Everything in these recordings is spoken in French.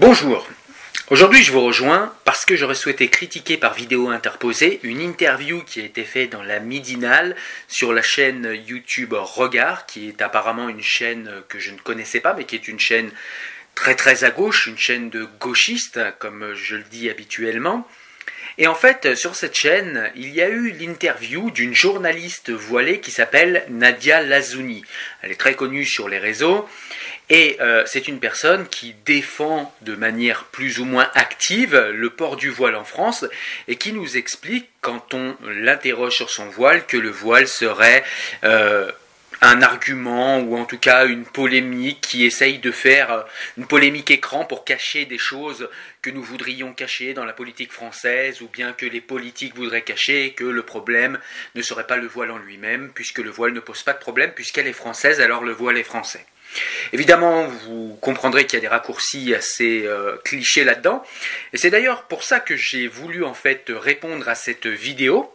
Bonjour. Aujourd'hui, je vous rejoins parce que j'aurais souhaité critiquer par vidéo interposée une interview qui a été faite dans la Midinale sur la chaîne YouTube Regard, qui est apparemment une chaîne que je ne connaissais pas, mais qui est une chaîne très très à gauche, une chaîne de gauchistes, comme je le dis habituellement. Et en fait, sur cette chaîne, il y a eu l'interview d'une journaliste voilée qui s'appelle Nadia Lazouni. Elle est très connue sur les réseaux et euh, c'est une personne qui défend de manière plus ou moins active le port du voile en France et qui nous explique, quand on l'interroge sur son voile, que le voile serait euh, un argument ou en tout cas une polémique qui essaye de faire euh, une polémique écran pour cacher des choses que nous voudrions cacher dans la politique française ou bien que les politiques voudraient cacher que le problème ne serait pas le voile en lui-même puisque le voile ne pose pas de problème puisqu'elle est française alors le voile est français. Évidemment, vous comprendrez qu'il y a des raccourcis assez euh, clichés là-dedans. Et c'est d'ailleurs pour ça que j'ai voulu en fait répondre à cette vidéo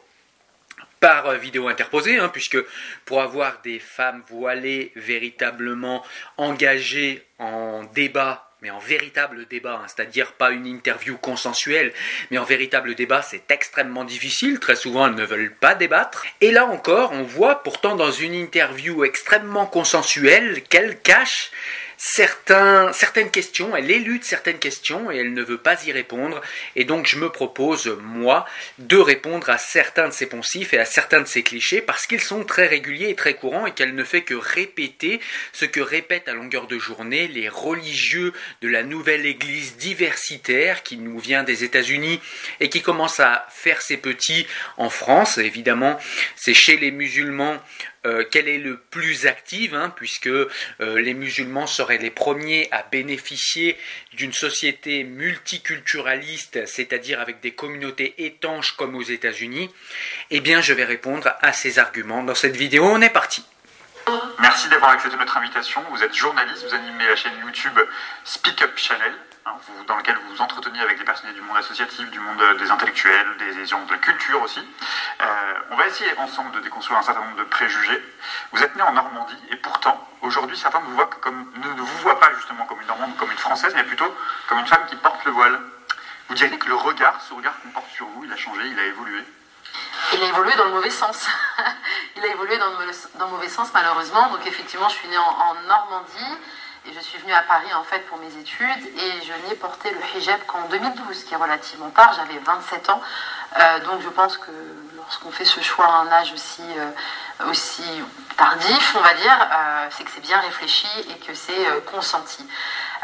par vidéo interposée, hein, puisque pour avoir des femmes voilées véritablement engagées en débat mais en véritable débat, hein, c'est-à-dire pas une interview consensuelle, mais en véritable débat, c'est extrêmement difficile. Très souvent, elles ne veulent pas débattre. Et là encore, on voit pourtant dans une interview extrêmement consensuelle qu'elle cache certains, certaines questions, elle élude certaines questions et elle ne veut pas y répondre. Et donc je me propose, moi, de répondre à certains de ces poncifs et à certains de ces clichés parce qu'ils sont très réguliers et très courants et qu'elle ne fait que répéter ce que répètent à longueur de journée les religieux de la nouvelle église diversitaire qui nous vient des États-Unis et qui commence à faire ses petits en France. Évidemment, c'est chez les musulmans euh, qu'elle est le plus active, hein, puisque euh, les musulmans seraient les premiers à bénéficier d'une société multiculturaliste, c'est-à-dire avec des communautés étanches comme aux États-Unis, eh bien je vais répondre à ces arguments dans cette vidéo. On est parti. Merci d'avoir accepté notre invitation. Vous êtes journaliste, vous animez la chaîne YouTube Speak Up Channel. Dans lequel vous vous entreteniez avec des personnels du monde associatif, du monde des intellectuels, des gens de la culture aussi. Euh, on va essayer ensemble de déconstruire un certain nombre de préjugés. Vous êtes né en Normandie et pourtant, aujourd'hui, certains ne vous, voient pas justement comme une Normande, comme une Française, mais plutôt comme une femme qui porte le voile. Vous diriez que le regard, ce regard qu'on porte sur vous, il a changé, il a évolué? Il a évolué dans le mauvais sens. il a évolué dans le, mauvais sens malheureusement. Donc effectivement, je suis née en Normandie. Et je suis venue à Paris en fait pour mes études et je n'ai porté le hijab qu'en 2012, qui est relativement tard, j'avais 27 ans. Euh, donc je pense que lorsqu'on fait ce choix à un âge aussi, euh, aussi tardif, on va dire, euh, c'est que c'est bien réfléchi et que c'est consenti.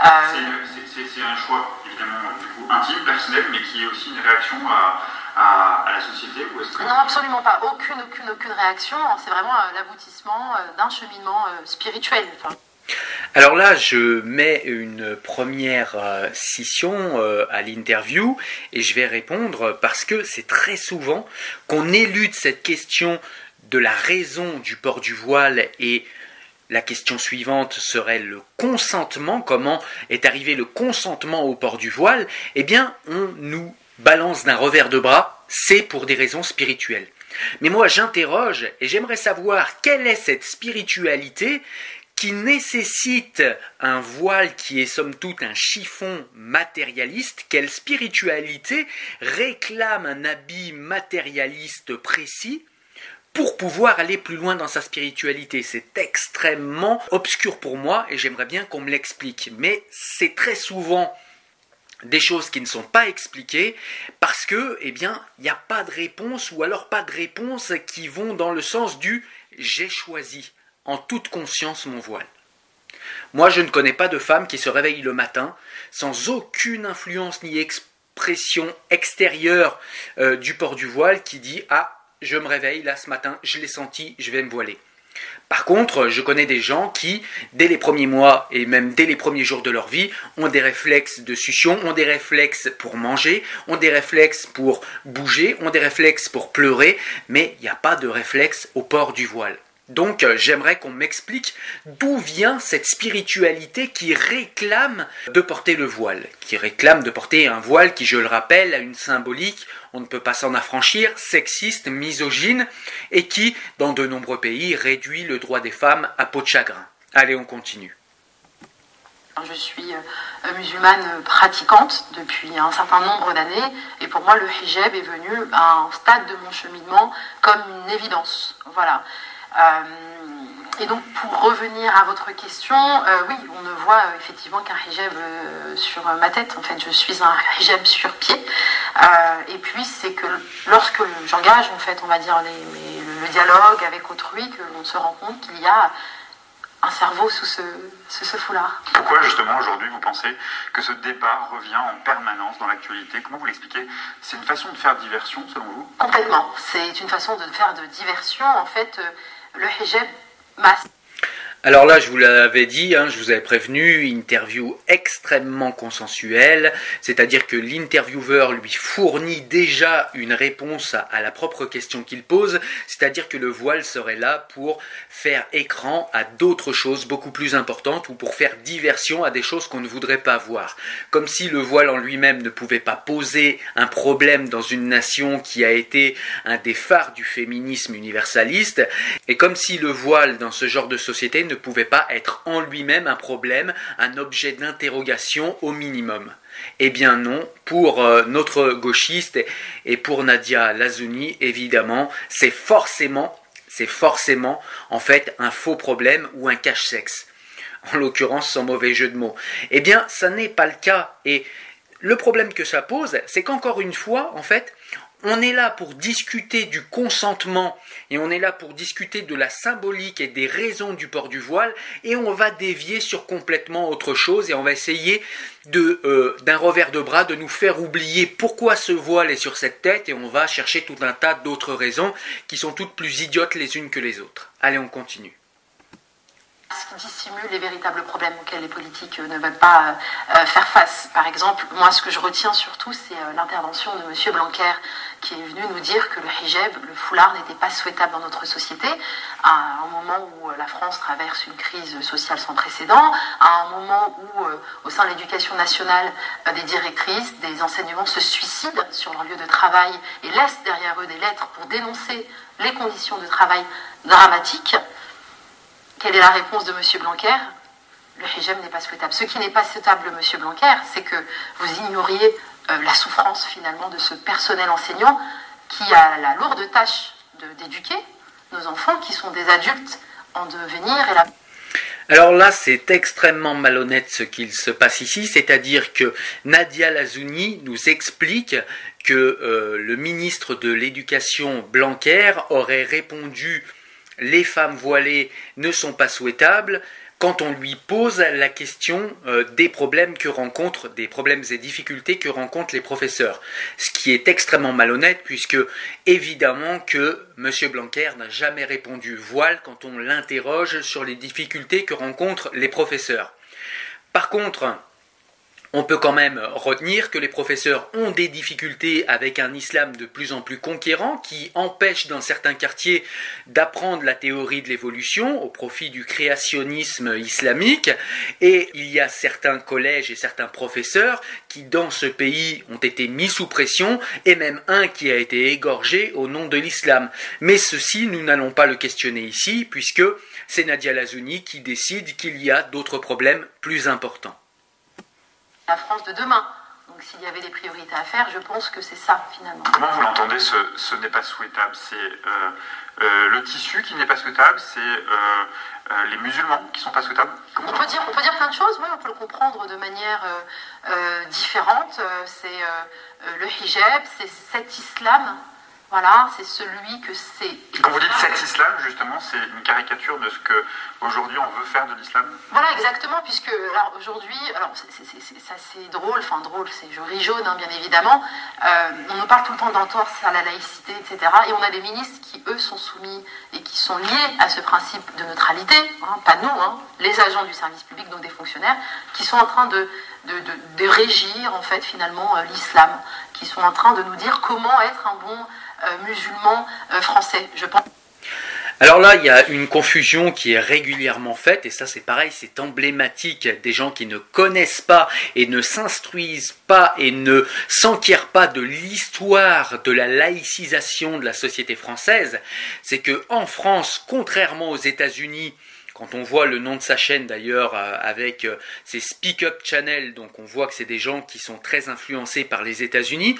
c'est un choix évidemment intime, personnel, mais qui est aussi une réaction à, la société ou Non, absolument pas. Aucune, aucune, aucune réaction. C'est vraiment l'aboutissement d'un cheminement spirituel. Alors là, je mets une première euh, scission euh, à l'interview et je vais répondre parce que c'est très souvent qu'on élude cette question de la raison du port du voile et la question suivante serait le consentement. Comment est arrivé le consentement au port du voile? Eh bien, on nous balance d'un revers de bras, c'est pour des raisons spirituelles. Mais moi, j'interroge et j'aimerais savoir quelle est cette spiritualité qui nécessite un voile qui est somme toute un chiffon matérialiste, quelle spiritualité réclame un habit matérialiste précis pour pouvoir aller plus loin dans sa spiritualité? C'est extrêmement obscur pour moi et j'aimerais bien qu'on me l'explique. Mais c'est très souvent des choses qui ne sont pas expliquées parce que, eh bien, il n'y a pas de réponse ou alors pas de réponse qui vont dans le sens du j'ai choisi en toute conscience mon voile. Moi, je ne connais pas de femme qui se réveille le matin sans aucune influence ni expression extérieure euh, du port du voile qui dit Ah, je me réveille là ce matin, je l'ai senti, je vais me voiler. Par contre, je connais des gens qui, dès les premiers mois et même dès les premiers jours de leur vie, ont des réflexes de succion, ont des réflexes pour manger, ont des réflexes pour bouger, ont des réflexes pour pleurer, mais il n'y a pas de réflexe au port du voile. Donc euh, j'aimerais qu'on m'explique d'où vient cette spiritualité qui réclame de porter le voile, qui réclame de porter un voile qui, je le rappelle, a une symbolique, on ne peut pas s'en affranchir, sexiste, misogyne, et qui, dans de nombreux pays, réduit le droit des femmes à peau de chagrin. Allez, on continue. Je suis musulmane pratiquante depuis un certain nombre d'années et pour moi le hijab est venu à un stade de mon cheminement comme une évidence. Voilà. Et donc, pour revenir à votre question, euh, oui, on ne voit euh, effectivement qu'un hijab euh, sur ma tête. En fait, je suis un hijab sur pied. et puis, c'est que lorsque j'engage, en fait, on va dire, le, dialogue avec autrui, que l'on se rend compte qu'il y a un cerveau sous ce, ce foulard. Pourquoi justement aujourd'hui vous pensez que ce débat revient en permanence dans l'actualité? Comment vous l'expliquez? C'est une façon de faire diversion selon vous? Complètement. C'est une façon de faire de diversion. En fait, le hijab mas Alors là, je vous l'avais dit, hein, je vous avais prévenu, interview extrêmement consensuelle, c'est-à-dire que l'intervieweur lui fournit déjà une réponse à, la propre question qu'il pose, c'est-à-dire que le voile serait là pour faire écran à d'autres choses beaucoup plus importantes ou pour faire diversion à des choses qu'on ne voudrait pas voir. Comme si le voile en lui-même ne pouvait pas poser un problème dans une nation qui a été un des phares du féminisme universaliste, et comme si le voile dans ce genre de société ne pouvait pas être en lui-même un problème, un objet d'interrogation au minimum. Eh bien non, pour euh, notre gauchiste et pour Nadia Lazouni, évidemment, c'est forcément, c'est forcément en fait un faux problème ou un cache-sexe. En l'occurrence, sans mauvais jeu de mots. Eh bien, ça n'est pas le cas. Et le problème que ça pose, c'est qu'encore une fois, en fait, on est là pour discuter du consentement et on est là pour discuter de la symbolique et des raisons du port du voile et on va dévier sur complètement autre chose et on va essayer de euh, d'un revers de bras de nous faire oublier pourquoi ce voile est sur cette tête et on va chercher tout un tas d'autres raisons qui sont toutes plus idiotes les unes que les autres. Allez, on continue ce qui dissimule les véritables problèmes auxquels les politiques ne veulent pas euh, faire face. Par exemple, moi, ce que je retiens surtout, c'est euh, l'intervention de M. Blanquer, qui est venu nous dire que le hijab, le foulard, n'était pas souhaitable dans notre société, à un moment où euh, la France traverse une crise sociale sans précédent, à un moment où, au sein de l'éducation nationale, des directrices, des enseignements se suicident sur leur lieu de travail et laissent derrière eux des lettres pour dénoncer les conditions de travail dramatiques. Quelle est la réponse de M. Blanquer? Le hijab n'est pas souhaitable. Ce qui n'est pas souhaitable, M. Blanquer, c'est que vous ignoriez euh, la souffrance finalement de ce personnel enseignant qui a la lourde tâche d'éduquer nos enfants qui sont des adultes en devenir alors là, c'est extrêmement malhonnête ce qu'il se passe ici, c'est-à-dire que Nadia Lazouni nous explique que euh, le ministre de l'Éducation Blanquer aurait répondu les femmes voilées ne sont pas souhaitables quand on lui pose la question euh, des problèmes que rencontrent, des problèmes et difficultés que rencontrent les professeurs. Ce qui est extrêmement malhonnête puisque évidemment que M. Blanquer n'a jamais répondu voile quand on l'interroge sur les difficultés que rencontrent les professeurs. Par contre, on peut quand même retenir que les professeurs ont des difficultés avec un islam de plus en plus conquérant qui empêche dans certains quartiers d'apprendre la théorie de l'évolution au profit du créationnisme islamique et il y a certains collèges et certains professeurs qui dans ce pays ont été mis sous pression et même un qui a été égorgé au nom de l'islam. Mais ceci, nous n'allons pas le questionner ici puisque c'est Nadia Lazouni qui décide qu'il y a d'autres problèmes plus importants la France de demain. Donc s'il y avait des priorités à faire, je pense que c'est ça finalement. Comment vous l'entendez, ce, ce n'est pas souhaitable? C'est euh, euh, le tissu qui n'est pas souhaitable, c'est euh, les musulmans qui ne sont pas souhaitables? On peut, dire, on peut dire plein de choses, oui, on peut le comprendre de manière différente. c'est le hijab, c'est cet islam voilà, c'est celui que c'est. Quand vous dites cet islam, justement, c'est une caricature de ce que aujourd'hui on veut faire de l'islam Voilà, exactement, puisque alors aujourd'hui, alors c'est assez drôle, enfin drôle, c'est joli jaune, hein, bien évidemment. Euh, on nous parle tout le temps d'entorse à la laïcité, etc. Et on a des ministres qui, eux, sont soumis et qui sont liés à ce principe de neutralité, hein, pas nous, hein, les agents du service public, donc des fonctionnaires, qui sont en train de, de, de régir, en fait, finalement, euh, l'islam, qui sont en train de nous dire comment être un bon musulmans euh, français, je pense. Alors là, il y a une confusion qui est régulièrement faite, et ça c'est pareil, c'est emblématique des gens qui ne connaissent pas et ne s'instruisent pas et ne s'enquièrent pas de l'histoire de la laïcisation de la société française. C'est que en France, contrairement aux États-Unis, quand on voit le nom de sa chaîne d'ailleurs euh, avec euh, ses Speak Up Channel, donc on voit que c'est des gens qui sont très influencés par les États-Unis,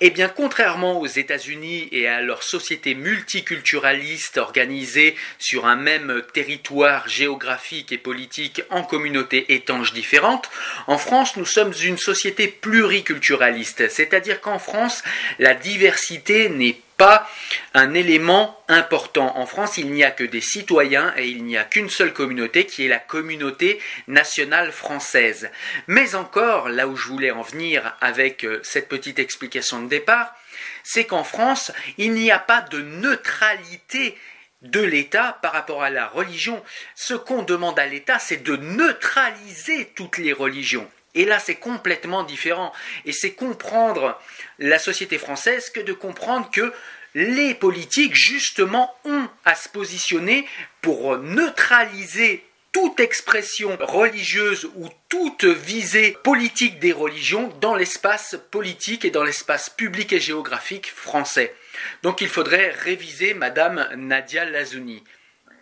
eh bien contrairement aux États-Unis et à leur société multiculturaliste organisée sur un même territoire géographique et politique en communautés étanches différentes, en France nous sommes une société pluriculturaliste, c'est-à-dire qu'en France la diversité n'est pas un élément important. En France, il n'y a que des citoyens et il n'y a qu'une seule communauté qui est la communauté nationale française. Mais encore, là où je voulais en venir avec euh, cette petite explication de départ, c'est qu'en France, il n'y a pas de neutralité de l'État par rapport à la religion. Ce qu'on demande à l'État, c'est de neutraliser toutes les religions. Et là, c'est complètement différent. Et c'est comprendre la société française que de comprendre que les politiques, justement, ont à se positionner pour neutraliser toute expression religieuse ou toute visée politique des religions dans l'espace politique et dans l'espace public et géographique français. Donc il faudrait réviser Madame Nadia Lazouni. Je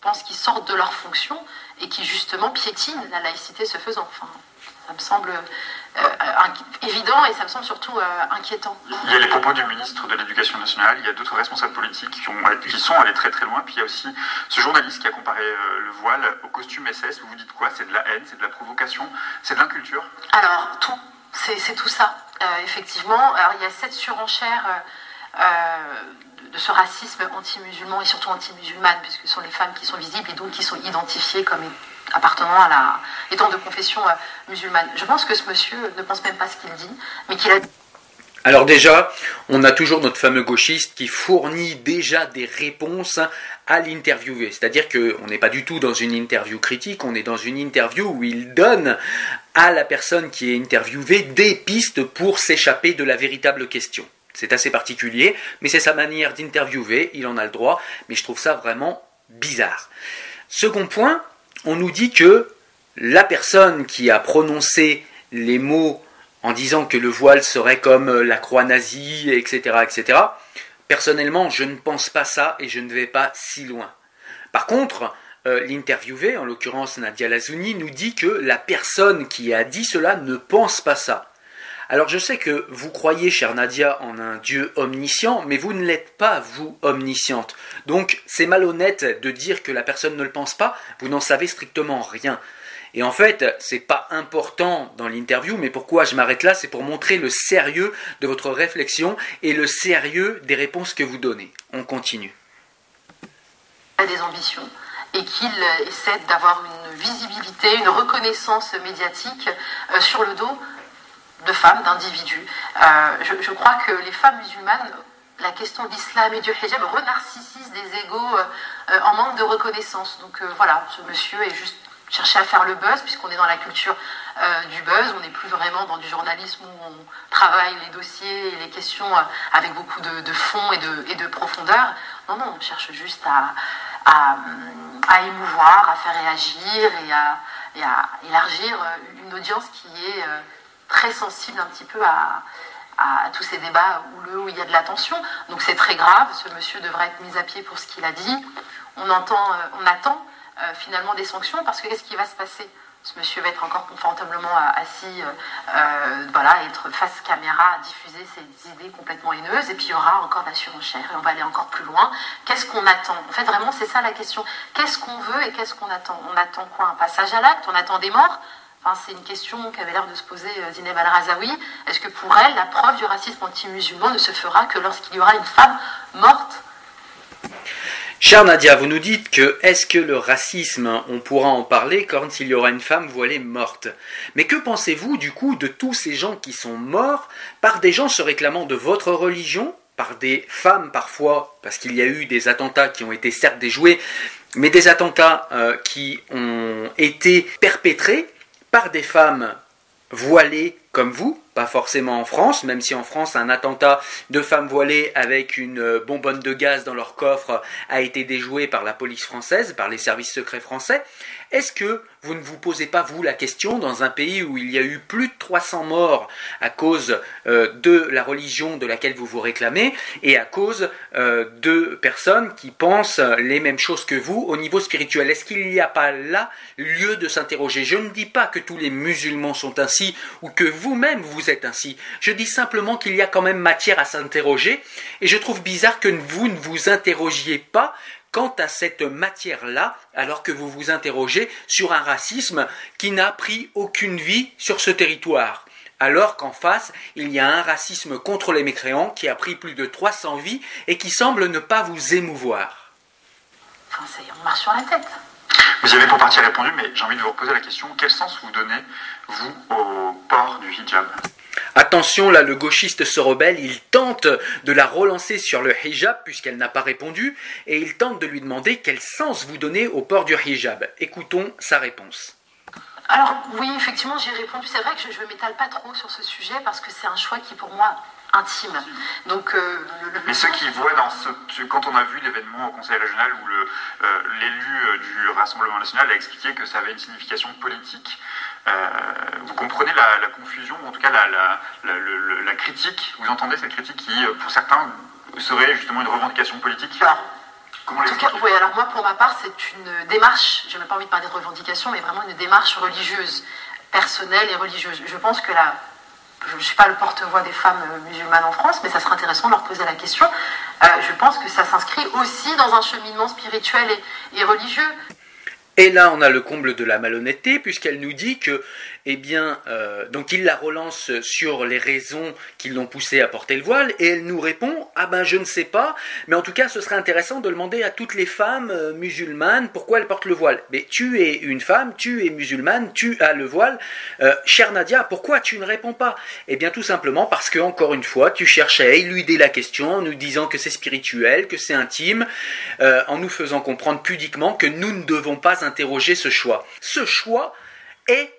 pense qu'ils sortent de leur fonction et qui justement piétinent la laïcité se faisant. Enfin, ça me semble euh, évident et ça me semble surtout euh, inquiétant. Il y a les propos du ministre de l'Éducation nationale, il y a d'autres responsables politiques qui, ont, qui, sont allés très très loin, puis il y a aussi ce journaliste qui a comparé euh, le voile au costume SS. Vous vous dites quoi? C'est de la haine, c'est de la provocation, c'est de l'inculture? Alors, tout. C'est tout ça, effectivement. Alors, il y a cette surenchère de ce racisme anti-musulman et surtout anti-musulmane, puisque ce sont les femmes qui sont visibles et donc qui sont identifiées comme appartenant à la, étant de confession euh, musulmane. Je pense que ce monsieur ne pense même pas ce qu'il dit, mais qu'il a alors déjà, on a toujours notre fameux gauchiste qui fournit déjà des réponses à l'interviewé. C'est-à-dire qu'on n'est pas du tout dans une interview critique, on est dans une interview où il donne à la personne qui est interviewée des pistes pour s'échapper de la véritable question. C'est assez particulier, mais c'est sa manière d'interviewer, il en a le droit, mais je trouve ça vraiment bizarre. Second point, on nous dit que la personne qui a prononcé les mots en disant que le voile serait comme la croix nazie, etc., etc., personnellement, je ne pense pas ça et je ne vais pas si loin. Par contre, euh, en l'occurrence Nadia Lazouni, nous dit que la personne qui a dit cela ne pense pas ça. Alors je sais que vous croyez, chère Nadia, en un Dieu omniscient, mais vous ne l'êtes pas, vous, omnisciente. Donc c'est malhonnête de dire que la personne ne le pense pas, vous n'en savez strictement rien. Et en fait, c'est pas important dans l'interview, mais pourquoi je m'arrête là, c'est pour montrer le sérieux de votre réflexion et le sérieux des réponses que vous donnez. On continue. A des ambitions et qu'il essaie d'avoir une visibilité, une reconnaissance médiatique euh, sur le dos de femmes, d'individus. Euh, je, crois que les femmes musulmanes, la question de l'islam et du hijab renarcissise des égaux euh, en manque de reconnaissance. Donc euh, voilà, ce monsieur est juste cherché à faire le buzz, puisqu'on est dans la culture du buzz, on n'est plus vraiment dans du journalisme où on travaille les dossiers et les questions avec beaucoup de, fond et de, profondeur. Non, non, on cherche juste à, à, émouvoir, à faire réagir et à élargir une audience qui est très sensible un petit peu à, tous ces débats où il y a de la tension. Donc c'est très grave, ce monsieur devrait être mis à pied pour ce qu'il a dit. On, entend, euh, on attend euh, finalement des sanctions parce que qu'est-ce qui va se passer? Ce monsieur va être encore confortablement assis, euh, voilà, être face caméra, diffuser ses idées complètement haineuses, et puis il y aura encore de la surenchère, et on va aller encore plus loin. Qu'est-ce qu'on attend? En fait, vraiment, c'est ça la question. Qu'est-ce qu'on veut et qu'est-ce qu'on attend? On attend quoi? Un passage à l'acte? On attend des morts? C'est une question qu'avait l'air de se poser euh, Zineb Al-Razawi. Est-ce que pour elle, la preuve du racisme anti-musulman ne se fera que lorsqu'il y aura une femme morte? Chère Nadia, vous nous dites que est-ce que le racisme, on pourra en parler quand il y aura une femme voilée morte? Mais que pensez-vous du coup de tous ces gens qui sont morts par des gens se réclamant de votre religion, par des femmes parfois, parce qu'il y a eu des attentats qui ont été certes déjoués, mais des attentats euh, qui ont été perpétrés par des femmes voilées comme vous, pas forcément en France, même si en France un attentat de femmes voilées avec une bonbonne de gaz dans leur coffre a été déjoué par la police française, par les services secrets français. Est-ce que vous ne vous posez pas, vous, la question, dans un pays où il y a eu plus de 300 morts à cause euh, de la religion de laquelle vous vous réclamez et à cause euh, de personnes qui pensent les mêmes choses que vous au niveau spirituel? Est-ce qu'il n'y a pas là lieu de s'interroger? Je ne dis pas que tous les musulmans sont ainsi ou que vous-même vous êtes ainsi. Je dis simplement qu'il y a quand même matière à s'interroger et je trouve bizarre que vous ne vous interrogiez pas quant à cette matière-là, alors que vous vous interrogez sur un racisme qui n'a pris aucune vie sur ce territoire. Alors qu'en face, il y a un racisme contre les mécréants qui a pris plus de 300 vies et qui semble ne pas vous émouvoir. Enfin, on marche sur la tête. Vous y avez pour partie répondu, mais j'ai envie de vous reposer la question quel sens vous donnez, vous, au port du hijab? Attention, là, le gauchiste se rebelle, il tente de la relancer sur le hijab puisqu'elle n'a pas répondu, et il tente de lui demander quel sens vous donnez au port du hijab. Écoutons sa réponse. Alors oui, effectivement, j'ai répondu. C'est vrai que je ne m'étale pas trop sur ce sujet parce que c'est un choix qui pour moi intime. Donc, euh, Mais ceux qui voient dans ce, quand on a vu l'événement au Conseil régional où euh, l'élu euh, du Rassemblement national a expliqué que ça avait une signification politique, vous comprenez la, confusion, en tout cas la, la, critique, vous entendez cette critique qui, pour certains, serait justement une revendication politique? Alors, en tout cas, oui, alors moi, pour ma part, c'est une démarche, je n'ai pas envie de parler de revendication, mais vraiment une démarche religieuse, personnelle et religieuse. Je pense que la je ne suis pas le porte-voix des femmes euh, musulmanes en France, mais ça serait intéressant de leur poser la question. Euh, je pense que ça s'inscrit aussi dans un cheminement spirituel et religieux. Et là, on a le comble de la malhonnêteté, puisqu'elle nous dit que, eh bien, euh, donc il la relance sur les raisons qui l'ont poussée à porter le voile, et elle nous répond, ah ben je ne sais pas, mais en tout cas, ce serait intéressant de demander à toutes les femmes euh, musulmanes pourquoi elles portent le voile. Mais tu es une femme, tu es musulmane, tu as le voile. Euh, Nadia, pourquoi tu ne réponds pas? Eh bien, tout simplement parce que, encore une fois, tu cherches à éluder la question en nous disant que c'est spirituel, que c'est intime, en nous faisant comprendre pudiquement que nous ne devons pas interroger ce choix. Ce choix est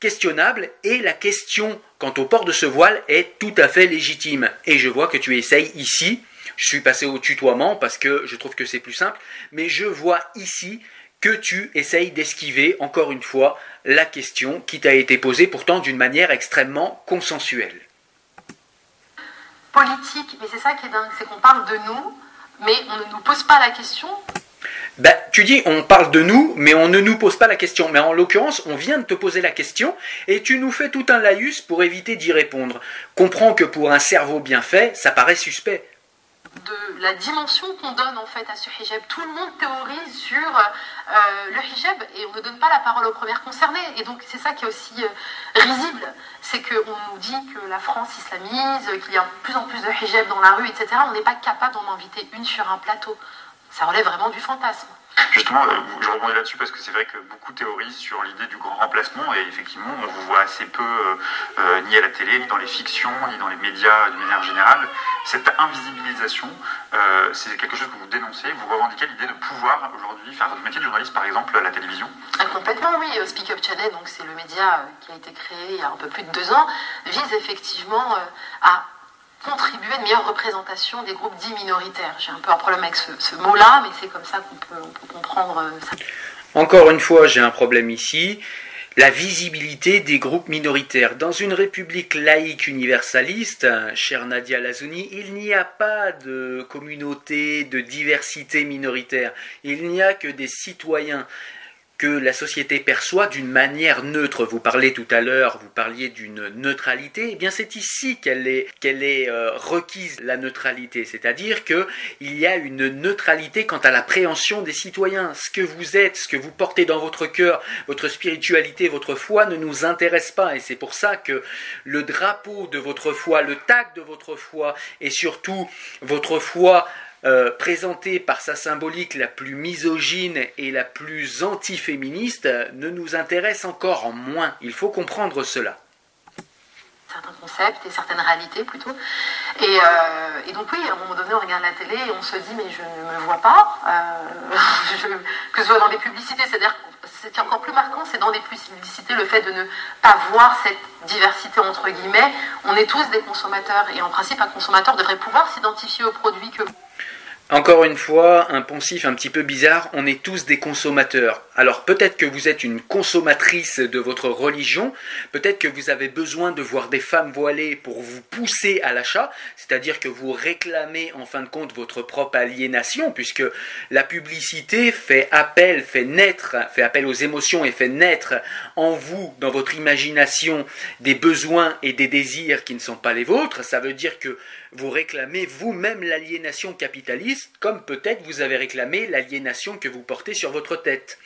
questionnable et la question quant au port de ce voile est tout à fait légitime. Et je vois que tu essayes ici, je suis passé au tutoiement parce que je trouve que c'est plus simple, mais je vois ici que tu essayes d'esquiver encore une fois la question qui t'a été posée pourtant d'une manière extrêmement consensuelle. Politique, mais c'est ça qui est dingue, c'est qu'on parle de nous, mais on ne nous pose pas la question ben, tu dis, on parle de nous, mais on ne nous pose pas la question. Mais en l'occurrence, on vient de te poser la question et tu nous fais tout un laïus pour éviter d'y répondre. Comprends que pour un cerveau bien fait, ça paraît suspect. De la dimension qu'on donne en fait à ce hijab. Tout le monde théorise sur euh, le hijab et on ne donne pas la parole aux premières concernées. Et donc c'est ça qui est aussi euh, risible, c'est qu'on nous dit que la France islamise, qu'il y a de plus en plus de hijab dans la rue, etc. On n'est pas capable d'en inviter une sur un plateau ça relève vraiment du fantasme. Justement, euh, je rebondis là-dessus parce que c'est vrai que beaucoup théorisent sur l'idée du grand remplacement et effectivement, on vous voit assez peu euh, euh, ni à la télé, ni dans les fictions, ni dans les médias d'une manière générale. Cette invisibilisation, c'est quelque chose que vous dénoncez, vous revendiquez l'idée de pouvoir aujourd'hui faire votre métier de journaliste, par exemple, à la télévision ah, Complètement, oui. Speak Up Channel, donc c'est le média qui a été créé il y a un peu plus de deux ans, vise effectivement à contribuer à une meilleure représentation des groupes dits minoritaires. J'ai un peu un problème avec ce, mot-là, mais c'est comme ça qu'on peut, comprendre euh, ça. Encore une fois, j'ai un problème ici. La visibilité des groupes minoritaires. Dans une république laïque universaliste, chère Nadia Lazouni, il n'y a pas de communauté, de diversité minoritaire. Il n'y a que des citoyens que la société perçoit d'une manière neutre. Vous parlez tout à l'heure, vous parliez d'une neutralité. Eh bien, c'est ici qu'elle est, euh, requise la neutralité, c'est-à-dire que il y a une neutralité quant à l'appréhension des citoyens. Ce que vous êtes, ce que vous portez dans votre cœur, votre spiritualité, votre foi ne nous intéresse pas, et c'est pour ça que le drapeau de votre foi, le tag de votre foi, et surtout votre foi euh, présentée par sa symbolique la plus misogyne et la plus antiféministe, ne nous intéresse encore moins. Il faut comprendre cela. certains concepts et certaines réalités plutôt. Et, euh, donc oui, à un moment donné, on regarde la télé et on se dit mais je ne me vois pas, euh, que ce soit dans les publicités, c'est-à-dire ce qui est encore plus marquant, c'est dans les publicités le fait de ne pas voir cette diversité entre guillemets. On est tous des consommateurs et en principe un consommateur devrait pouvoir s'identifier aux produits que encore une fois, un poncif un petit peu bizarre, on est tous des consommateurs. Alors peut-être que vous êtes une consommatrice de votre religion, peut-être que vous avez besoin de voir des femmes voilées pour vous pousser à l'achat, c'est-à-dire que vous réclamez en fin de compte votre propre aliénation, puisque la publicité fait appel, fait naître, fait appel aux émotions et fait naître en vous, dans votre imagination, des besoins et des désirs qui ne sont pas les vôtres. Ça veut dire que vous réclamez vous-même l'aliénation capitaliste, comme peut-être vous avez réclamé l'aliénation que vous portez sur votre tête.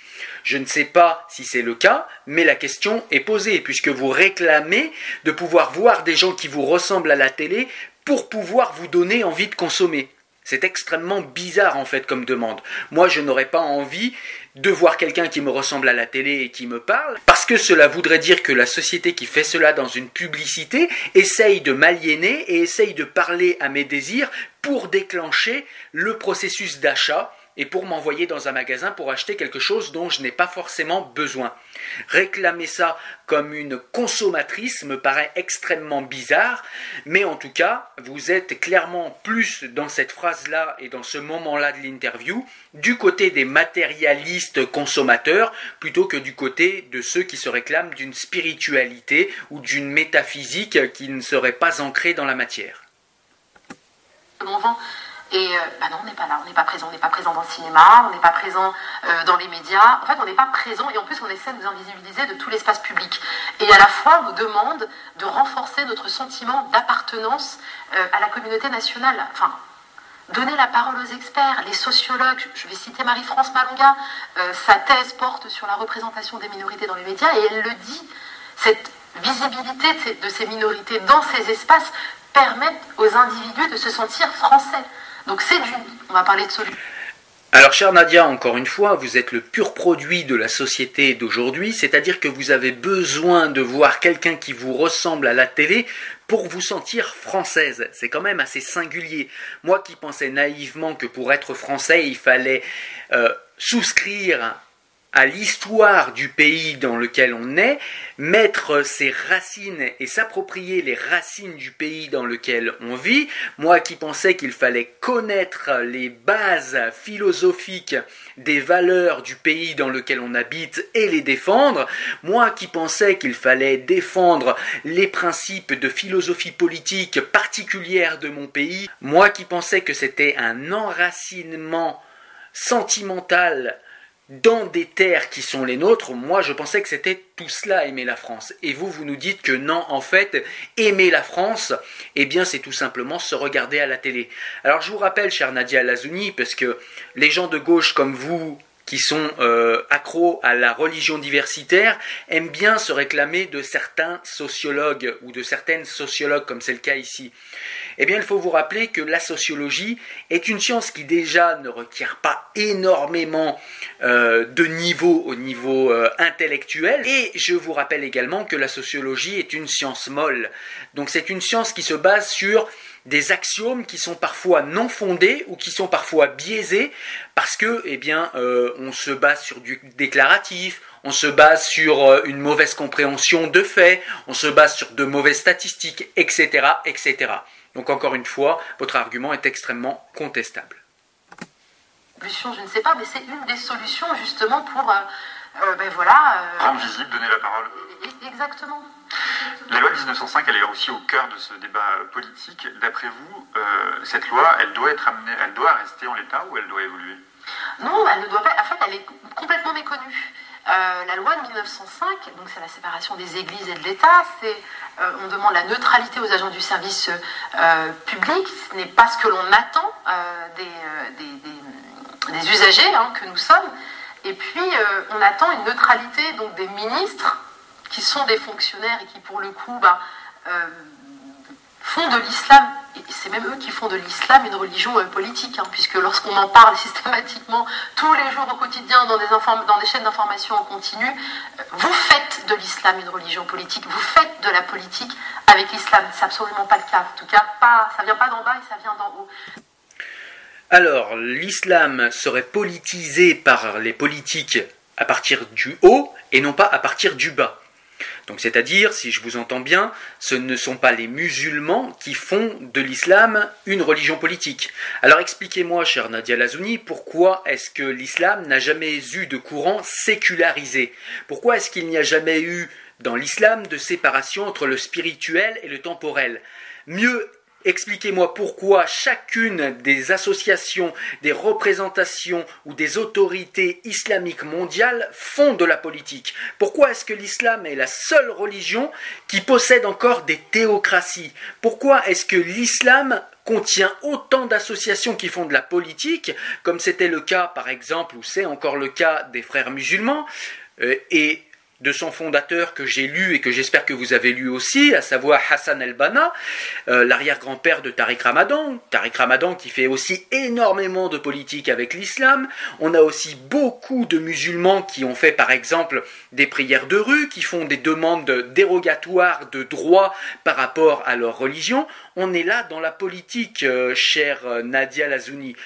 Je ne sais pas si c'est le cas, mais la question est posée, puisque vous réclamez de pouvoir voir des gens qui vous ressemblent à la télé pour pouvoir vous donner envie de consommer. C'est extrêmement bizarre en fait comme demande. Moi je n'aurais pas envie de voir quelqu'un qui me ressemble à la télé et qui me parle, parce que cela voudrait dire que la société qui fait cela dans une publicité essaye de m'aliéner et essaye de parler à mes désirs pour déclencher le processus d'achat et pour m'envoyer dans un magasin pour acheter quelque chose dont je n'ai pas forcément besoin. Réclamer ça comme une consommatrice me paraît extrêmement bizarre, mais en tout cas, vous êtes clairement plus dans cette phrase-là et dans ce moment-là de l'interview du côté des matérialistes consommateurs plutôt que du côté de ceux qui se réclament d'une spiritualité ou d'une métaphysique qui ne serait pas ancrée dans la matière. Et euh, bah non, on n'est pas là, on n'est pas présent, on n'est pas présent dans le cinéma, on n'est pas présent euh, dans les médias. En fait, on n'est pas présent et en plus, on essaie de nous invisibiliser de tout l'espace public. Et à la fois, on nous demande de renforcer notre sentiment d'appartenance euh, à la communauté nationale. Enfin, donner la parole aux experts, les sociologues. Je vais citer Marie-France Malonga. sa thèse porte sur la représentation des minorités dans les médias et elle le dit. Cette visibilité de ces minorités dans ces espaces permet aux individus de se sentir français. Donc c'est du, on va parler de solution. Alors, chère Nadia, encore une fois, vous êtes le pur produit de la société d'aujourd'hui, c'est-à-dire que vous avez besoin de voir quelqu'un qui vous ressemble à la télé pour vous sentir française. C'est quand même assez singulier. Moi qui pensais naïvement que pour être français, il fallait euh, souscrire à l'histoire du pays dans lequel on est, mettre ses racines et s'approprier les racines du pays dans lequel on vit. Moi qui pensais qu'il fallait connaître les bases philosophiques des valeurs du pays dans lequel on habite et les défendre. Moi qui pensais qu'il fallait défendre les principes de philosophie politique particulière de mon pays. Moi qui pensais que c'était un enracinement sentimental dans des terres qui sont les nôtres, moi je pensais que c'était tout cela aimer la France. Et vous, vous nous dites que non, en fait, aimer la France, eh bien c'est tout simplement se regarder à la télé. Alors je vous rappelle, cher Nadia Lazouni, parce que les gens de gauche comme vous, qui sont euh, accros à la religion diversitaire aiment bien se réclamer de certains sociologues ou de certaines sociologues, comme c'est le cas ici. Eh bien, il faut vous rappeler que la sociologie est une science qui déjà ne requiert pas énormément euh, de niveau au niveau euh, intellectuel. Et je vous rappelle également que la sociologie est une science molle. Donc c'est une science qui se base sur des axiomes qui sont parfois non fondés ou qui sont parfois biaisés parce que, eh bien, euh, on se base sur du déclaratif, on se base sur une mauvaise compréhension de faits, on se base sur de mauvaises statistiques, etc., etc. Donc encore une fois, votre argument est extrêmement contestable. Je ne sais pas, mais c'est une des solutions justement pour, euh, ben voilà. Rendre visible, donner la parole. Exactement. La loi de 1905, elle est aussi au cœur de ce débat politique. D'après vous, euh, cette loi, elle doit être amenée, elle doit rester en l'état ou elle doit évoluer? Non, elle ne doit pas. En fait, elle est complètement méconnue. Euh, la loi de 1905, donc c'est la séparation des églises et de l'État, euh, on demande la neutralité aux agents du service public. Ce n'est pas ce que l'on attend des, usagers hein, que nous sommes. Et puis on attend une neutralité donc des ministres qui sont des fonctionnaires et qui, pour le coup, bah, euh, font de l'islam, et c'est même eux qui font de l'islam une religion euh, politique, hein, puisque lorsqu'on en parle systématiquement tous les jours au quotidien dans des, dans des chaînes d'information en continu, euh, vous faites de l'islam une religion politique, vous faites de la politique avec l'islam. C'est absolument pas le cas. En tout cas, ça vient pas d'en bas et ça vient d'en haut. Alors, l'islam serait politisé par les politiques à partir du haut et non pas à partir du bas. Donc c'est-à-dire, si je vous entends bien, ce ne sont pas les musulmans qui font de l'islam une religion politique. Alors expliquez-moi, cher Nadia Lazouni, pourquoi est-ce que l'islam n'a jamais eu de courant sécularisé? Pourquoi est-ce qu'il n'y a jamais eu dans l'islam de séparation entre le spirituel et le temporel? Mieux Expliquez-moi pourquoi chacune des associations, des représentations ou des autorités islamiques mondiales font de la politique. Pourquoi est-ce que l'islam est la seule religion qui possède encore des théocraties? Pourquoi est-ce que l'islam contient autant d'associations qui font de la politique, comme c'était le cas par exemple, ou c'est encore le cas des frères musulmans, euh, de son fondateur que j'ai lu et que j'espère que vous avez lu aussi, à savoir Hassan el-Banna, euh, l'arrière-grand-père de Tariq Ramadan. Tariq Ramadan qui fait aussi énormément de politique avec l'islam. On a aussi beaucoup de musulmans qui ont fait par exemple des prières de rue, qui font des demandes dérogatoires de droits par rapport à leur religion. On est là dans la politique, euh, chère euh, Nadia Lazouni.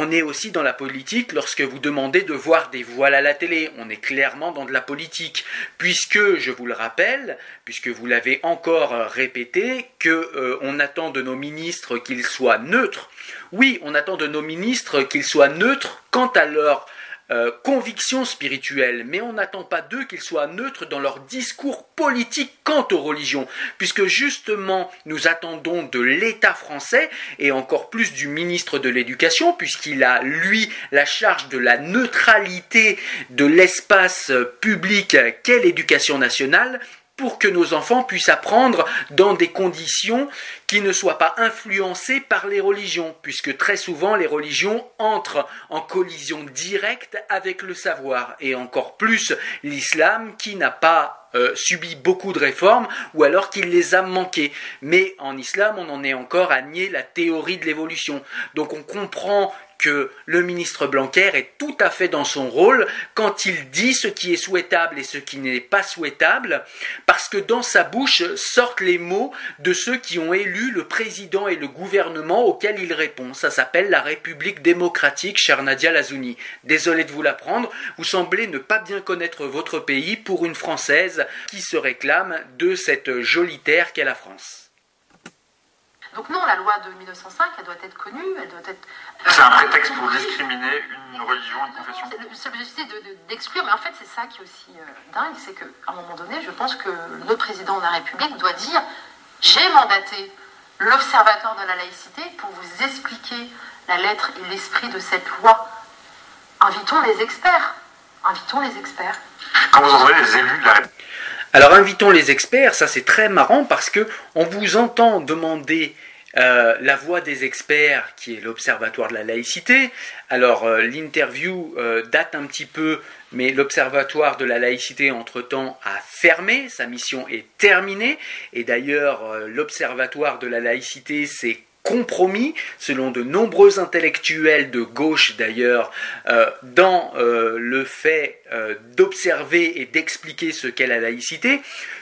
On est aussi dans la politique lorsque vous demandez de voir des voiles à la télé. On est clairement dans de la politique, puisque, je vous le rappelle, puisque vous l'avez encore répété, que euh, on attend de nos ministres qu'ils soient neutres. Oui, on attend de nos ministres qu'ils soient neutres quant à leur euh, conviction spirituelle, mais on n'attend pas d'eux qu'ils soient neutres dans leur discours politique quant aux religions, puisque justement nous attendons de l'État français et encore plus du ministre de l'Éducation, puisqu'il a lui la charge de la neutralité de l'espace public qu'est l'éducation nationale, pour que nos enfants puissent apprendre dans des conditions qui ne soient pas influencées par les religions, puisque très souvent les religions entrent en collision directe avec le savoir, et encore plus l'islam qui n'a pas euh, subi beaucoup de réformes, ou alors qu'il les a manquées. Mais en islam, on en est encore à nier la théorie de l'évolution. Donc on comprend que le ministre Blanquer est tout à fait dans son rôle quand il dit ce qui est souhaitable et ce qui n'est pas souhaitable, parce que dans sa bouche sortent les mots de ceux qui ont élu le président et le gouvernement auquel il répond. Ça s'appelle la République démocratique, cher Nadia Lazouni. Désolé de vous l'apprendre, vous semblez ne pas bien connaître votre pays pour une Française qui se réclame de cette jolie terre qu'est la France. Donc non, la loi de 1905, elle doit être connue, elle doit être... C'est un prétexte pour discriminer une religion, une confession C'est l'objectif d'exclure, mais en fait c'est ça qui est aussi euh, dingue, c'est qu'à un moment donné, je pense que le président de la République doit dire j'ai mandaté l'Observatoire de la laïcité pour vous expliquer la lettre et l'esprit de cette loi. Invitons les experts. Invitons les experts. Quand vous entendez les élus de la République alors invitons les experts, ça c'est très marrant parce que on vous entend demander euh, la voix des experts, qui est l'Observatoire de la laïcité. Alors euh, l'interview euh, date un petit peu, mais l'Observatoire de la laïcité, entre-temps, a fermé, sa mission est terminée, et d'ailleurs l'Observatoire de la laïcité s'est compromis, selon de nombreux intellectuels de gauche d'ailleurs, dans le fait d'observer et d'expliquer ce qu'est la laïcité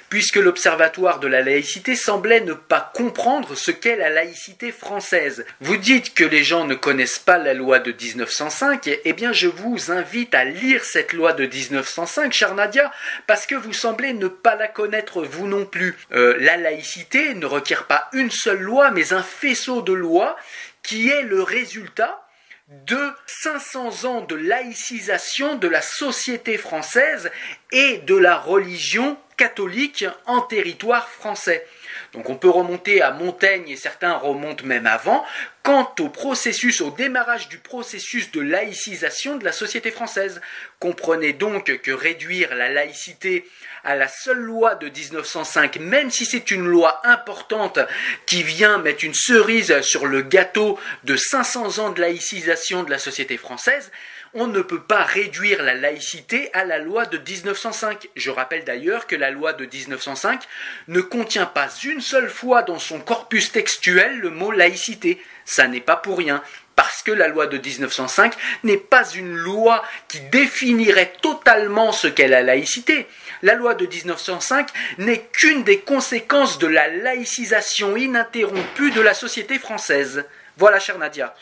puisque l'Observatoire de la laïcité semblait ne pas comprendre ce qu'est la laïcité française. Vous dites que les gens ne connaissent pas la loi de 1905, eh bien je vous invite à lire cette loi de 1905, cher Nadia, parce que vous semblez ne pas la connaître vous non plus. Euh, la laïcité ne requiert pas une seule loi, mais un faisceau de lois qui est le résultat de 500 ans de laïcisation de la société française et de la religion catholique en territoire français. Donc on peut remonter à Montaigne et certains remontent même avant, quant au processus, au démarrage du processus de laïcisation de la société française. Comprenez donc que réduire la laïcité à la seule loi de 1905, même si c'est une loi importante qui vient mettre une cerise sur le gâteau de 500 ans de laïcisation de la société française, on ne peut pas réduire la laïcité à la loi de 1905. Je rappelle d'ailleurs que la loi de 1905 ne contient pas une seule fois dans son corpus textuel le mot laïcité. Ça n'est pas pour rien parce que la loi de 1905 n'est pas une loi qui définirait totalement ce qu'est la laïcité. La loi de 1905 n'est qu'une des conséquences de la laïcisation ininterrompue de la société française. Voilà, cher Nadia.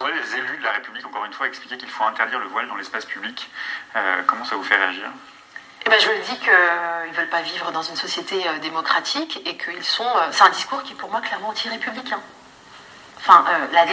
Les élus de la République, encore une fois, expliquaient qu'il faut interdire le voile dans l'espace public. Euh, comment ça vous fait réagir? Eh ben, je me dis qu'ils ne veulent pas vivre dans une société euh, démocratique et qu'ils sont. Euh, c'est un discours qui, pour moi, clairement anti-républicain. Enfin, la...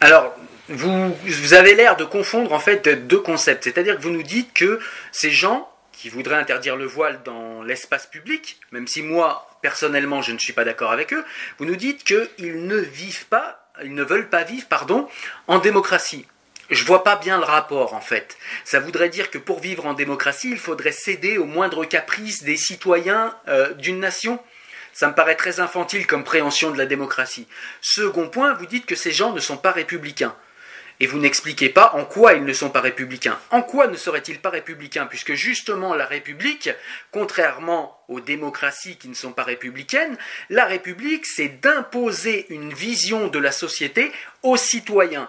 Alors, vous, vous avez l'air de confondre en fait deux concepts. C'est-à-dire que vous nous dites que ces gens qui voudraient interdire le voile dans l'espace public, même si moi, personnellement, je ne suis pas d'accord avec eux, vous nous dites qu'ils ne vivent pas ils ne veulent pas vivre, pardon, en démocratie. Je vois pas bien le rapport en fait. Ça voudrait dire que pour vivre en démocratie, il faudrait céder aux moindres caprices des citoyens euh, d'une nation. Ça me paraît très infantile comme préhension de la démocratie. Second point, vous dites que ces gens ne sont pas républicains. Et vous n'expliquez pas en quoi ils ne sont pas républicains. En quoi ne seraient-ils pas républicains Puisque justement la République, contrairement aux démocraties qui ne sont pas républicaines, la République, c'est d'imposer une vision de la société aux citoyens.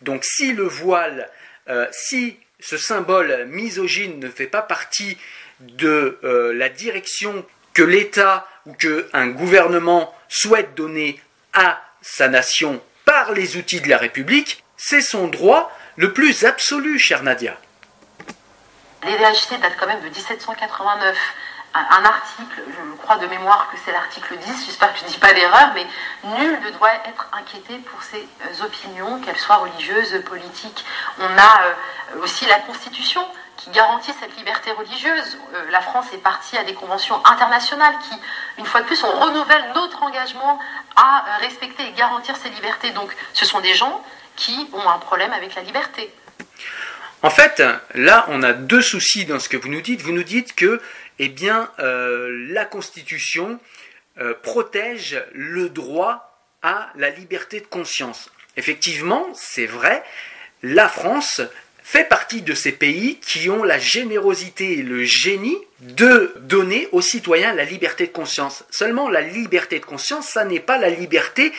Donc si le voile, euh, si ce symbole misogyne ne fait pas partie de euh, la direction que l'État ou qu'un gouvernement souhaite donner à sa nation par les outils de la République, c'est son droit le plus absolu, chère Nadia. DHT date quand même de 1789. Un, article, je crois de mémoire que c'est l'article 10, j'espère que je ne dis pas d'erreur, mais nul ne doit être inquiété pour ses euh, opinions, qu'elles soient religieuses, politiques. On a euh, aussi la Constitution qui garantit cette liberté religieuse. Euh, la France est partie à des conventions internationales qui, une fois de plus, on renouvelle notre engagement à respecter et garantir ces libertés. Donc ce sont des gens qui ont un problème avec la liberté. En fait, là, on a deux soucis dans ce que vous nous dites. Vous nous dites que, eh bien, euh, la Constitution euh, protège le droit à la liberté de conscience. Effectivement, c'est vrai, la France fait partie de ces pays qui ont la générosité et le génie de donner aux citoyens la liberté de conscience. Seulement, la liberté de conscience, ça n'est pas la liberté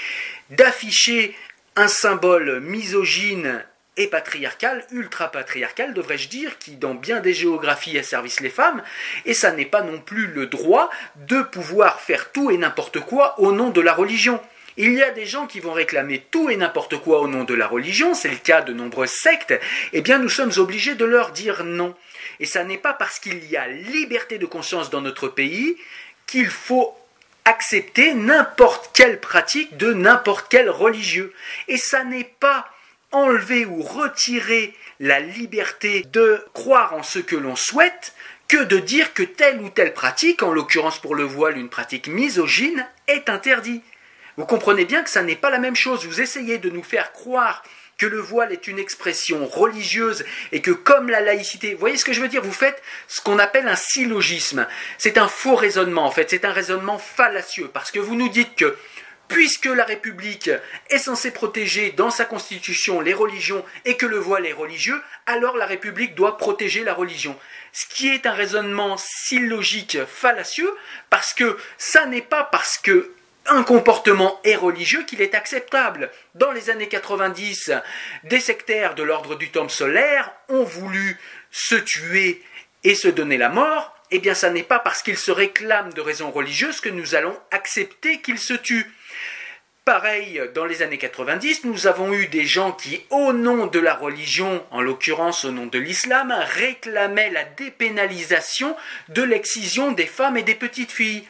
d'afficher un symbole misogyne et patriarcal, ultra-patriarcal, devrais-je dire, qui dans bien des géographies asservissent les femmes, et ça n'est pas non plus le droit de pouvoir faire tout et n'importe quoi au nom de la religion. Il y a des gens qui vont réclamer tout et n'importe quoi au nom de la religion, c'est le cas de nombreuses sectes, eh bien nous sommes obligés de leur dire non. Et ça n'est pas parce qu'il y a liberté de conscience dans notre pays qu'il faut accepter n'importe quelle pratique de n'importe quel religieux. Et ça n'est pas enlever ou retirer la liberté de croire en ce que l'on souhaite que de dire que telle ou telle pratique, en l'occurrence pour le voile une pratique misogyne, est interdite. Vous comprenez bien que ça n'est pas la même chose. Vous essayez de nous faire croire que le voile est une expression religieuse et que comme la laïcité, vous voyez ce que je veux dire, vous faites ce qu'on appelle un syllogisme. C'est un faux raisonnement en fait, c'est un raisonnement fallacieux parce que vous nous dites que puisque la République est censée protéger dans sa constitution les religions et que le voile est religieux, alors la République doit protéger la religion. Ce qui est un raisonnement syllogique fallacieux parce que ça n'est pas parce que un comportement est religieux qu'il est acceptable. Dans les années 90, des sectaires de l'ordre du temple solaire ont voulu se tuer et se donner la mort. Eh bien, ça n'est pas parce qu'ils se réclament de raisons religieuses que nous allons accepter qu'ils se tuent. Pareil, dans les années 90, nous avons eu des gens qui, au nom de la religion, en l'occurrence au nom de l'islam, réclamaient la dépénalisation de l'excision des femmes et des petites filles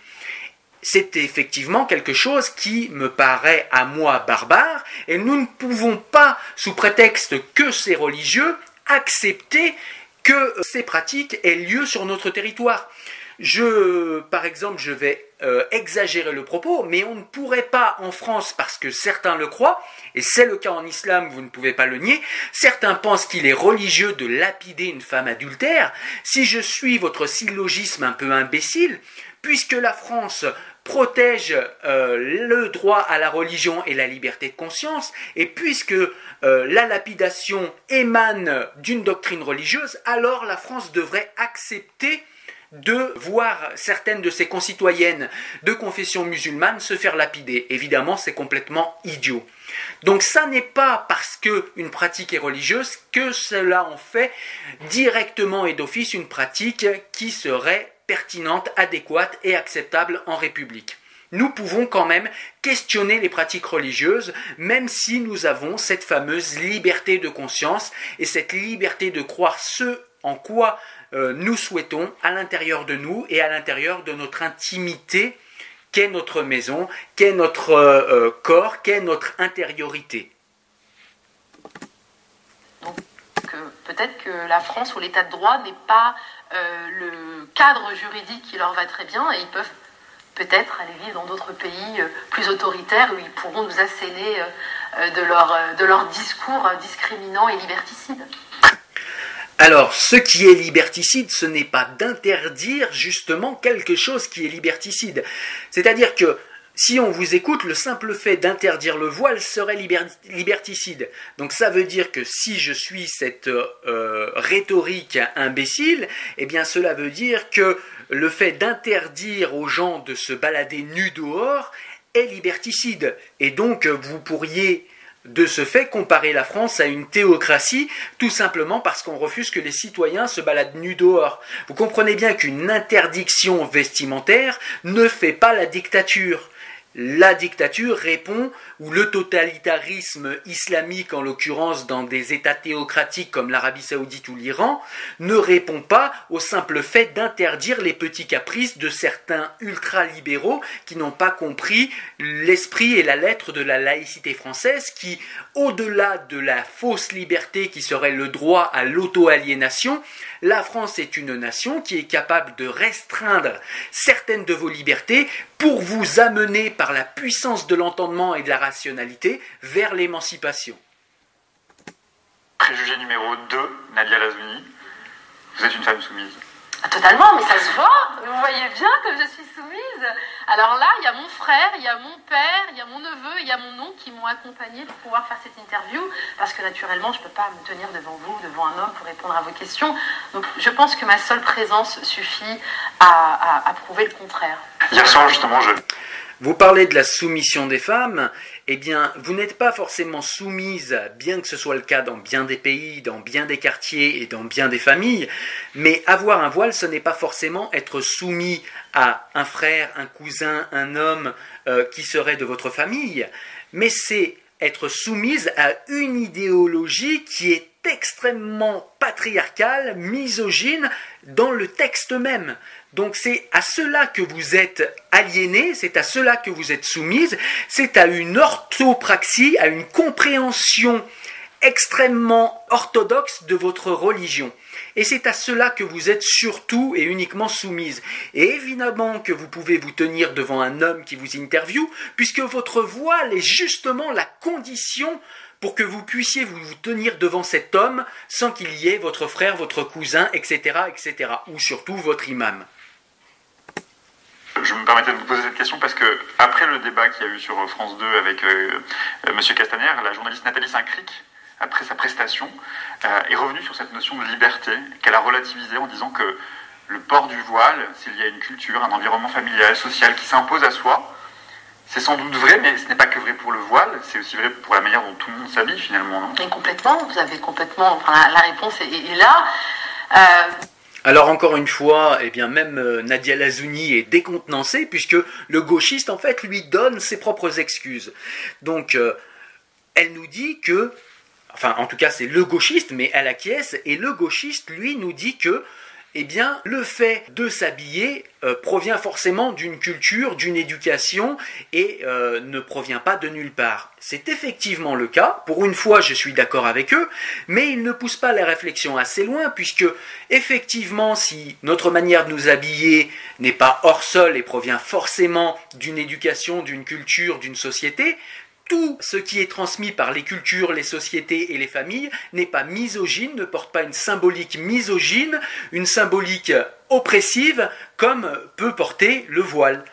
c'est effectivement quelque chose qui me paraît à moi barbare, et nous ne pouvons pas, sous prétexte que c'est religieux, accepter que ces pratiques aient lieu sur notre territoire. Je, par exemple, je vais euh, exagérer le propos, mais on ne pourrait pas en France, parce que certains le croient, et c'est le cas en islam, vous ne pouvez pas le nier, certains pensent qu'il est religieux de lapider une femme adultère. Si je suis votre syllogisme un peu imbécile, puisque la France protège euh, le droit à la religion et la liberté de conscience, et puisque euh, la lapidation émane d'une doctrine religieuse, alors la France devrait accepter de voir certaines de ses concitoyennes de confession musulmane se faire lapider. Évidemment, c'est complètement idiot. Donc ça n'est pas parce qu'une pratique est religieuse que cela en fait directement et d'office une pratique qui serait pertinente, adéquate et acceptable en République. Nous pouvons quand même questionner les pratiques religieuses, même si nous avons cette fameuse liberté de conscience et cette liberté de croire ce en quoi euh, nous souhaitons à l'intérieur de nous et à l'intérieur de notre intimité, qu'est notre maison, qu'est notre euh, euh, corps, qu'est notre intériorité. Donc peut-être que la France ou l'état de droit n'est pas le cadre juridique qui leur va très bien et ils peuvent peut-être aller vivre dans d'autres pays plus autoritaires où ils pourront nous asséner de leur, de leur discours discriminant et liberticide. Alors, ce qui est liberticide, ce n'est pas d'interdire justement quelque chose qui est liberticide. C'est-à-dire que si on vous écoute, le simple fait d'interdire le voile serait liberticide. Donc ça veut dire que si je suis cette euh, rhétorique imbécile, eh bien cela veut dire que le fait d'interdire aux gens de se balader nus dehors est liberticide. Et donc vous pourriez de ce fait comparer la France à une théocratie, tout simplement parce qu'on refuse que les citoyens se baladent nus dehors. Vous comprenez bien qu'une interdiction vestimentaire ne fait pas la dictature la dictature répond, ou le totalitarisme islamique, en l'occurrence dans des États théocratiques comme l'Arabie saoudite ou l'Iran, ne répond pas au simple fait d'interdire les petits caprices de certains ultralibéraux qui n'ont pas compris l'esprit et la lettre de la laïcité française qui, au-delà de la fausse liberté qui serait le droit à l'auto-aliénation, la France est une nation qui est capable de restreindre certaines de vos libertés pour vous amener par la puissance de l'entendement et de la rationalité vers l'émancipation. Préjugé numéro 2, Nadia Lazouni. Vous êtes une femme soumise. Ah, totalement, mais ça se voit. Vous voyez bien que je suis soumise. Alors là, il y a mon frère, il y a mon père, il y a mon neveu, il y a mon oncle qui m'ont accompagné pour pouvoir faire cette interview. Parce que naturellement, je ne peux pas me tenir devant vous, devant un homme pour répondre à vos questions. Donc je pense que ma seule présence suffit à, à prouver le contraire. Hier soir, justement, je, vous parlez de la soumission des femmes, eh bien, vous n'êtes pas forcément soumise, bien que ce soit le cas dans bien des pays, dans bien des quartiers et dans bien des familles, mais avoir un voile, ce n'est pas forcément être soumis à un frère, un cousin, un homme euh, qui serait de votre famille, mais c'est être soumise à une idéologie qui est extrêmement patriarcale, misogyne dans le texte même. Donc c'est à cela que vous êtes aliéné, c'est à cela que vous êtes soumise, c'est à une orthopraxie, à une compréhension extrêmement orthodoxe de votre religion. Et c'est à cela que vous êtes surtout et uniquement soumise. Et évidemment que vous pouvez vous tenir devant un homme qui vous interviewe, puisque votre voile est justement la condition pour que vous puissiez vous, tenir devant cet homme sans qu'il y ait votre frère, votre cousin, etc., etc., ou surtout votre imam. Je me permettais de vous poser cette question parce que après le débat qu'il y a eu sur France 2 avec euh, euh, M. Castaner, la journaliste Nathalie Saint-Cric, après sa prestation, euh, est revenue sur cette notion de liberté qu'elle a relativisée en disant que le port du voile, s'il y a une culture, un environnement familial, social qui s'impose à soi, c'est sans doute vrai, mais ce n'est pas que vrai pour le voile, c'est aussi vrai pour la manière dont tout le monde s'habille finalement, non? Et complètement, vous avez complètement, la, réponse est, là. Alors encore une fois, eh bien même euh, Nadia Lazouni est décontenancée puisque le gauchiste en fait lui donne ses propres excuses. Donc euh, elle nous dit que, enfin en tout cas c'est le gauchiste, mais elle acquiesce et le gauchiste lui nous dit que eh bien, le fait de s'habiller euh, provient forcément d'une culture, d'une éducation et euh, ne provient pas de nulle part. C'est effectivement le cas, pour une fois je suis d'accord avec eux, mais ils ne poussent pas la réflexion assez loin, puisque effectivement si notre manière de nous habiller n'est pas hors sol et provient forcément d'une éducation, d'une culture, d'une société, tout ce qui est transmis par les cultures, les sociétés et les familles n'est pas misogyne, ne porte pas une symbolique misogyne, une symbolique oppressive comme peut porter le voile.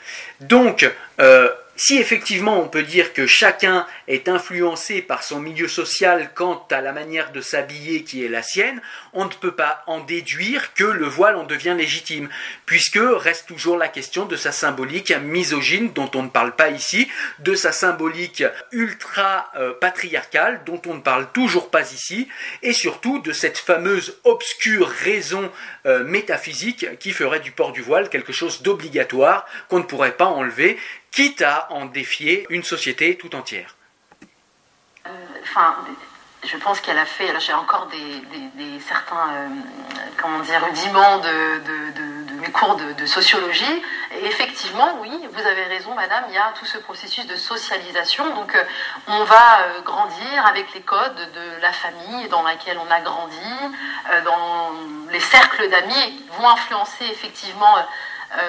Donc, euh, si effectivement on peut dire que chacun est influencé par son milieu social quant à la manière de s'habiller qui est la sienne, on ne peut pas en déduire que le voile en devient légitime, puisque reste toujours la question de sa symbolique misogyne dont on ne parle pas ici, de sa symbolique ultra euh, patriarcale dont on ne parle toujours pas ici, et surtout de cette fameuse obscure raison euh, métaphysique qui ferait du port du voile quelque chose d'obligatoire qu'on ne pourrait pas enlever quitte à en défier une société tout entière euh, Enfin, je pense qu'elle a fait, j'ai encore des, certains euh, comment dire, rudiments de, mes cours de, sociologie. Effectivement, oui, vous avez raison, madame, il y a tout ce processus de socialisation. Donc, euh, on va grandir avec les codes de la famille dans laquelle on a grandi, dans les cercles d'amis vont influencer effectivement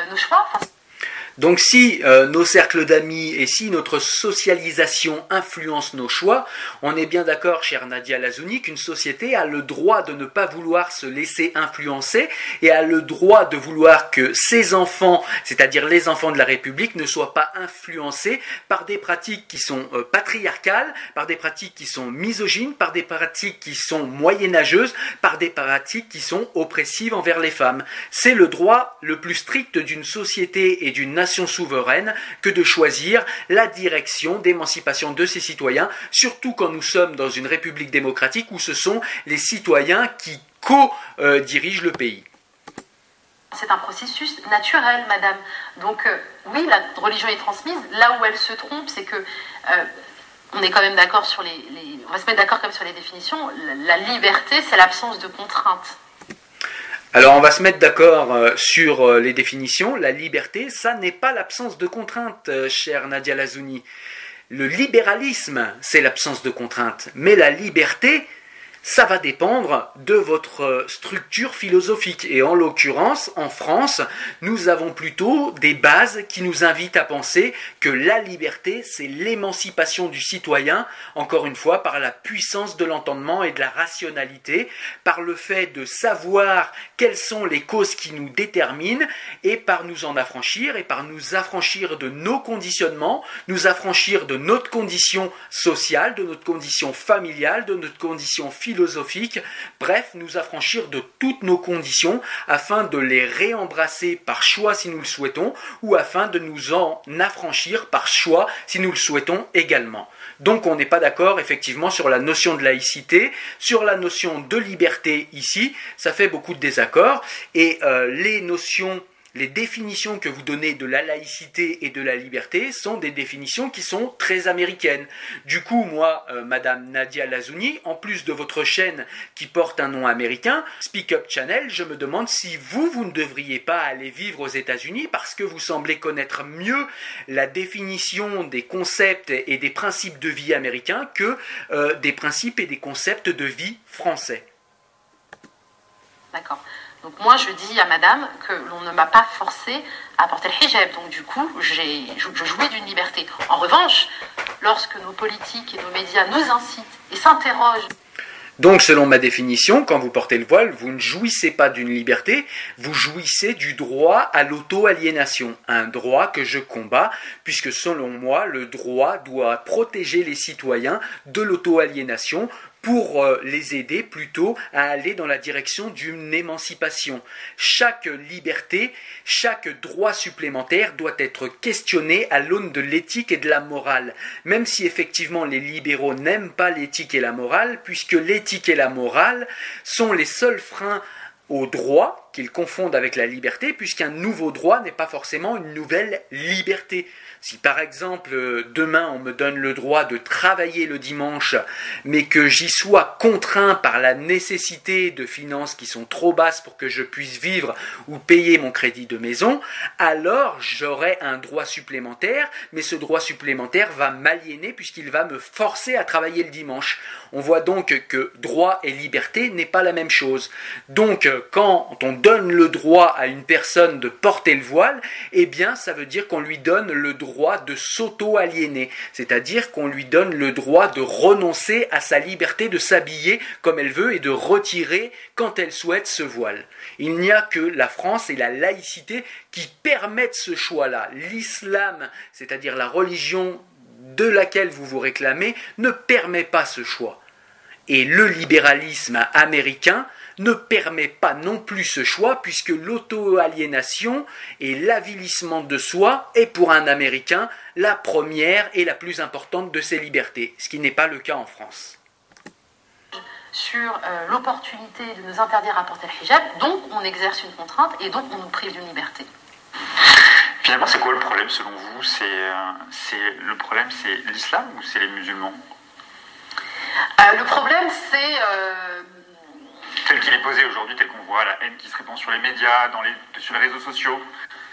nos choix. Donc si euh, nos cercles d'amis et si notre socialisation influence nos choix, on est bien d'accord, chère Nadia Lazouni, qu'une société a le droit de ne pas vouloir se laisser influencer et a le droit de vouloir que ses enfants, c'est-à-dire les enfants de la République, ne soient pas influencés par des pratiques qui sont euh, patriarcales, par des pratiques qui sont misogynes, par des pratiques qui sont moyenâgeuses, par des pratiques qui sont oppressives envers les femmes. C'est le droit le plus strict d'une société et d'une souveraine que de choisir la direction d'émancipation de ses citoyens, surtout quand nous sommes dans une république démocratique où ce sont les citoyens qui co-dirigent le pays. C'est un processus naturel, madame. Donc euh, oui, la religion est transmise. Là où elle se trompe, c'est que euh, on est quand même d'accord sur les, on va se mettre d'accord comme sur les définitions. La liberté, c'est l'absence de contraintes. Alors on va se mettre d'accord euh, sur euh, les définitions. La liberté, ça n'est pas l'absence de contraintes, euh, chère Nadia Lazouni. Le libéralisme, c'est l'absence de contraintes. Mais la liberté, ça va dépendre de votre structure philosophique. Et en l'occurrence, en France, nous avons plutôt des bases qui nous invitent à penser que la liberté, c'est l'émancipation du citoyen, encore une fois, par la puissance de l'entendement et de la rationalité, par le fait de savoir quelles sont les causes qui nous déterminent, et par nous en affranchir, et par nous affranchir de nos conditionnements, nous affranchir de notre condition sociale, de notre condition familiale, de notre condition philosophique, bref, nous affranchir de toutes nos conditions afin de les réembrasser par choix si nous le souhaitons, ou afin de nous en affranchir par choix si nous le souhaitons également. Donc on n'est pas d'accord effectivement sur la notion de laïcité, sur la notion de liberté ici, ça fait beaucoup de désaccords, et euh, les notions les définitions que vous donnez de la laïcité et de la liberté sont des définitions qui sont très américaines. Du coup, moi, euh, Madame Nadia Lazouni, en plus de votre chaîne qui porte un nom américain, Speak Up Channel, je me demande si vous, vous ne devriez pas aller vivre aux États-Unis parce que vous semblez connaître mieux la définition des concepts et des principes de vie américains que euh, des principes et des concepts de vie français. D'accord. Donc moi, je dis à madame que l'on ne m'a pas forcé à porter le hijab. Donc du coup, je jouis d'une liberté. En revanche, lorsque nos politiques et nos médias nous incitent et s'interrogent donc, selon ma définition, quand vous portez le voile, vous ne jouissez pas d'une liberté, vous jouissez du droit à l'auto-aliénation, un droit que je combats, puisque selon moi, le droit doit protéger les citoyens de l'auto-aliénation pour euh, les aider plutôt à aller dans la direction d'une émancipation. Chaque liberté, chaque droit supplémentaire doit être questionné à l'aune de l'éthique et de la morale, même si effectivement les libéraux n'aiment pas l'éthique et la morale, puisque l'éthique et la morale sont les seuls freins au droit qu'ils confondent avec la liberté, puisqu'un nouveau droit n'est pas forcément une nouvelle liberté. Si par exemple demain on me donne le droit de travailler le dimanche, mais que j'y sois contraint par la nécessité de finances qui sont trop basses pour que je puisse vivre ou payer mon crédit de maison, alors j'aurai un droit supplémentaire, mais ce droit supplémentaire va m'aliéner puisqu'il va me forcer à travailler le dimanche. On voit donc que droit et liberté n'est pas la même chose. Donc quand on donne le droit à une personne de porter le voile, eh bien ça veut dire qu'on lui donne le droit de s'auto-aliéner, c'est-à-dire qu'on lui donne le droit de renoncer à sa liberté de s'habiller comme elle veut et de retirer quand elle souhaite ce voile. Il n'y a que la France et la laïcité qui permettent ce choix-là. L'islam, c'est-à-dire la religion de laquelle vous vous réclamez, ne permet pas ce choix. Et le libéralisme américain ne permet pas non plus ce choix puisque l'auto-aliénation et l'avilissement de soi est pour un Américain la première et la plus importante de ses libertés, ce qui n'est pas le cas en France. Sur euh, l'opportunité de nous interdire à porter le hijab, donc on exerce une contrainte et donc on nous prive d'une liberté. Finalement, c'est quoi le problème selon vous? C'est euh, le problème, c'est l'islam ou c'est les musulmans? Euh, Le problème, c'est tel qu'il est posé aujourd'hui, tel qu'on voit la haine qui se répand sur les médias, dans les, sur les réseaux sociaux.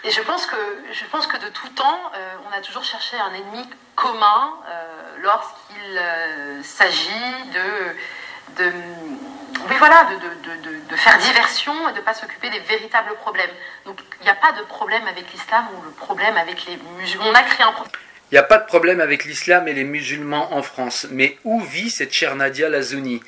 Et je pense que, je pense que de tout temps, euh, on a toujours cherché un ennemi commun euh, lorsqu'il euh, s'agit de, de, oui, voilà, de, de, de, faire diversion et de ne pas s'occuper des véritables problèmes. Donc il n'y a pas de problème avec l'islam ou le problème avec les musulmans. On a créé un problème. Il n'y a pas de problème avec l'islam et les musulmans en France. Mais où vit cette chère Nadia Lazouni?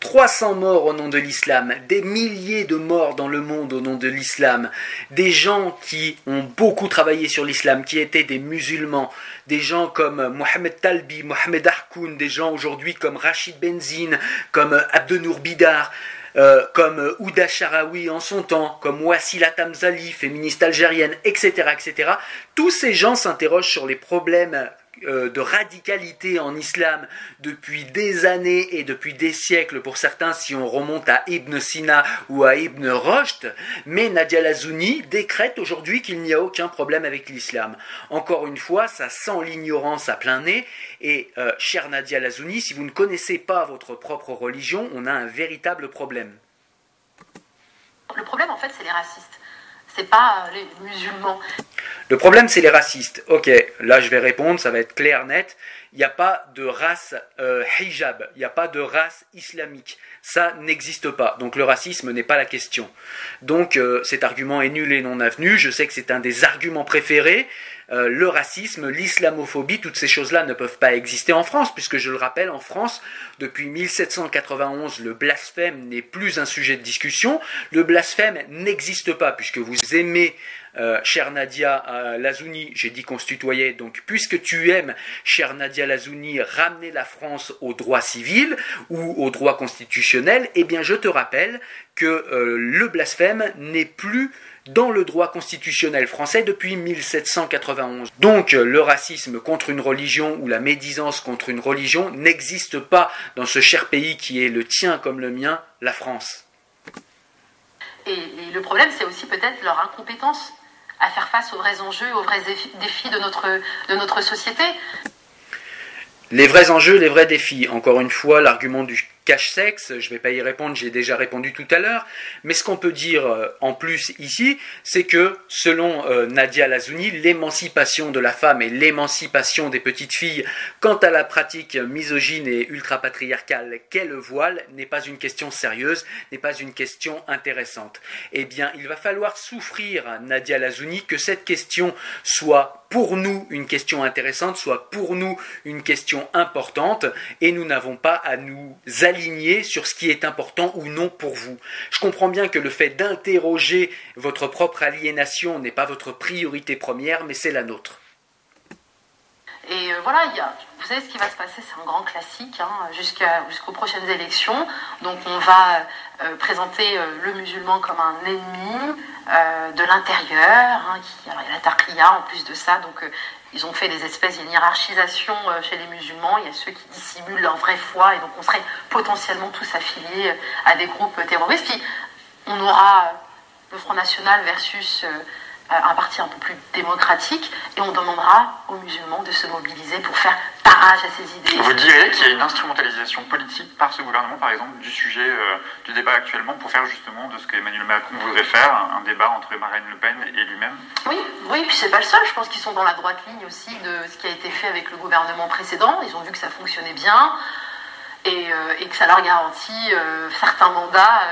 300 morts au nom de l'islam, des milliers de morts dans le monde au nom de l'islam, des gens qui ont beaucoup travaillé sur l'islam, qui étaient des musulmans, des gens comme Mohamed Talbi, Mohamed Harkoun, des gens aujourd'hui comme Rachid Benzine, comme Abdenour Bidar, euh, comme Ouda Sharawi en son temps, comme Wassila Tamzali, féministe algérienne, etc., etc. Tous ces gens s'interrogent sur les problèmes euh, de radicalité en islam depuis des années et depuis des siècles pour certains si on remonte à Ibn Sina ou à Ibn Rushd, mais Nadia Lazouni décrète aujourd'hui qu'il n'y a aucun problème avec l'islam. Encore une fois, ça sent l'ignorance à plein nez et euh, cher Nadia Lazouni, si vous ne connaissez pas votre propre religion, on a un véritable problème. Le problème en fait c'est les racistes, pas les musulmans. Le problème, c'est les racistes. Ok, là je vais répondre, ça va être clair, net. Il n'y a pas de race euh, hijab, il n'y a pas de race islamique. Ça n'existe pas. Donc le racisme n'est pas la question. Donc euh, cet argument est nul et non avenu. Je sais que c'est un des arguments préférés. Euh, le racisme, l'islamophobie, toutes ces choses-là ne peuvent pas exister en France, puisque je le rappelle, en France, depuis 1791, le blasphème n'est plus un sujet de discussion. Le blasphème n'existe pas, puisque vous aimez euh, chère Nadia euh, Lazouni, j'ai dit qu'on donc puisque tu aimes, chère Nadia Lazouni, ramener la France au droit civil ou au droit constitutionnel, eh bien je te rappelle que euh, le blasphème n'est plus dans le droit constitutionnel français depuis 1791. Donc le racisme contre une religion ou la médisance contre une religion n'existe pas dans ce cher pays qui est le tien comme le mien, la France. Et, et le problème, c'est aussi peut-être leur incompétence à faire face aux vrais enjeux, aux vrais défis de notre, de notre société. Les vrais enjeux, les vrais défis. Encore une fois, l'argument du cache-sexe, je ne vais pas y répondre, j'ai déjà répondu tout à l'heure, mais ce qu'on peut dire euh, en plus ici, c'est que selon euh, Nadia Lazouni, l'émancipation de la femme et l'émancipation des petites filles quant à la pratique misogyne et ultra-patriarcale qu'est le voile n'est pas une question sérieuse, n'est pas une question intéressante. Eh bien, il va falloir souffrir, Nadia Lazouni, que cette question soit pour nous une question intéressante, soit pour nous une question importante, et nous n'avons pas à nous sur ce qui est important ou non pour vous. Je comprends bien que le fait d'interroger votre propre aliénation n'est pas votre priorité première, mais c'est la nôtre. Et euh, voilà, vous savez ce qui va se passer, c'est un grand classique hein, jusqu'aux prochaines élections. Donc on va euh, présenter euh, le musulman comme un ennemi de l'intérieur. Hein, il y a la tarqiya en plus de ça, ils ont fait des espèces, il y a une hiérarchisation chez les musulmans, il y a ceux qui dissimulent leur vraie foi, et donc on serait potentiellement tous affiliés à des groupes terroristes. Puis on aura le Front National versus un parti un peu plus démocratique et on demandera aux musulmans de se mobiliser pour faire barrage à ces idées. Vous diriez qu'il y a une instrumentalisation politique par ce gouvernement, par exemple, du sujet euh, du débat actuellement pour faire justement de ce qu'Emmanuel Macron voudrait faire, un débat entre Marine Le Pen et lui-même? Oui, oui, puis c'est pas le seul. Je pense qu'ils sont dans la droite ligne aussi de ce qui a été fait avec le gouvernement précédent. Ils ont vu que ça fonctionnait bien et, euh, que ça leur garantit euh, certains mandats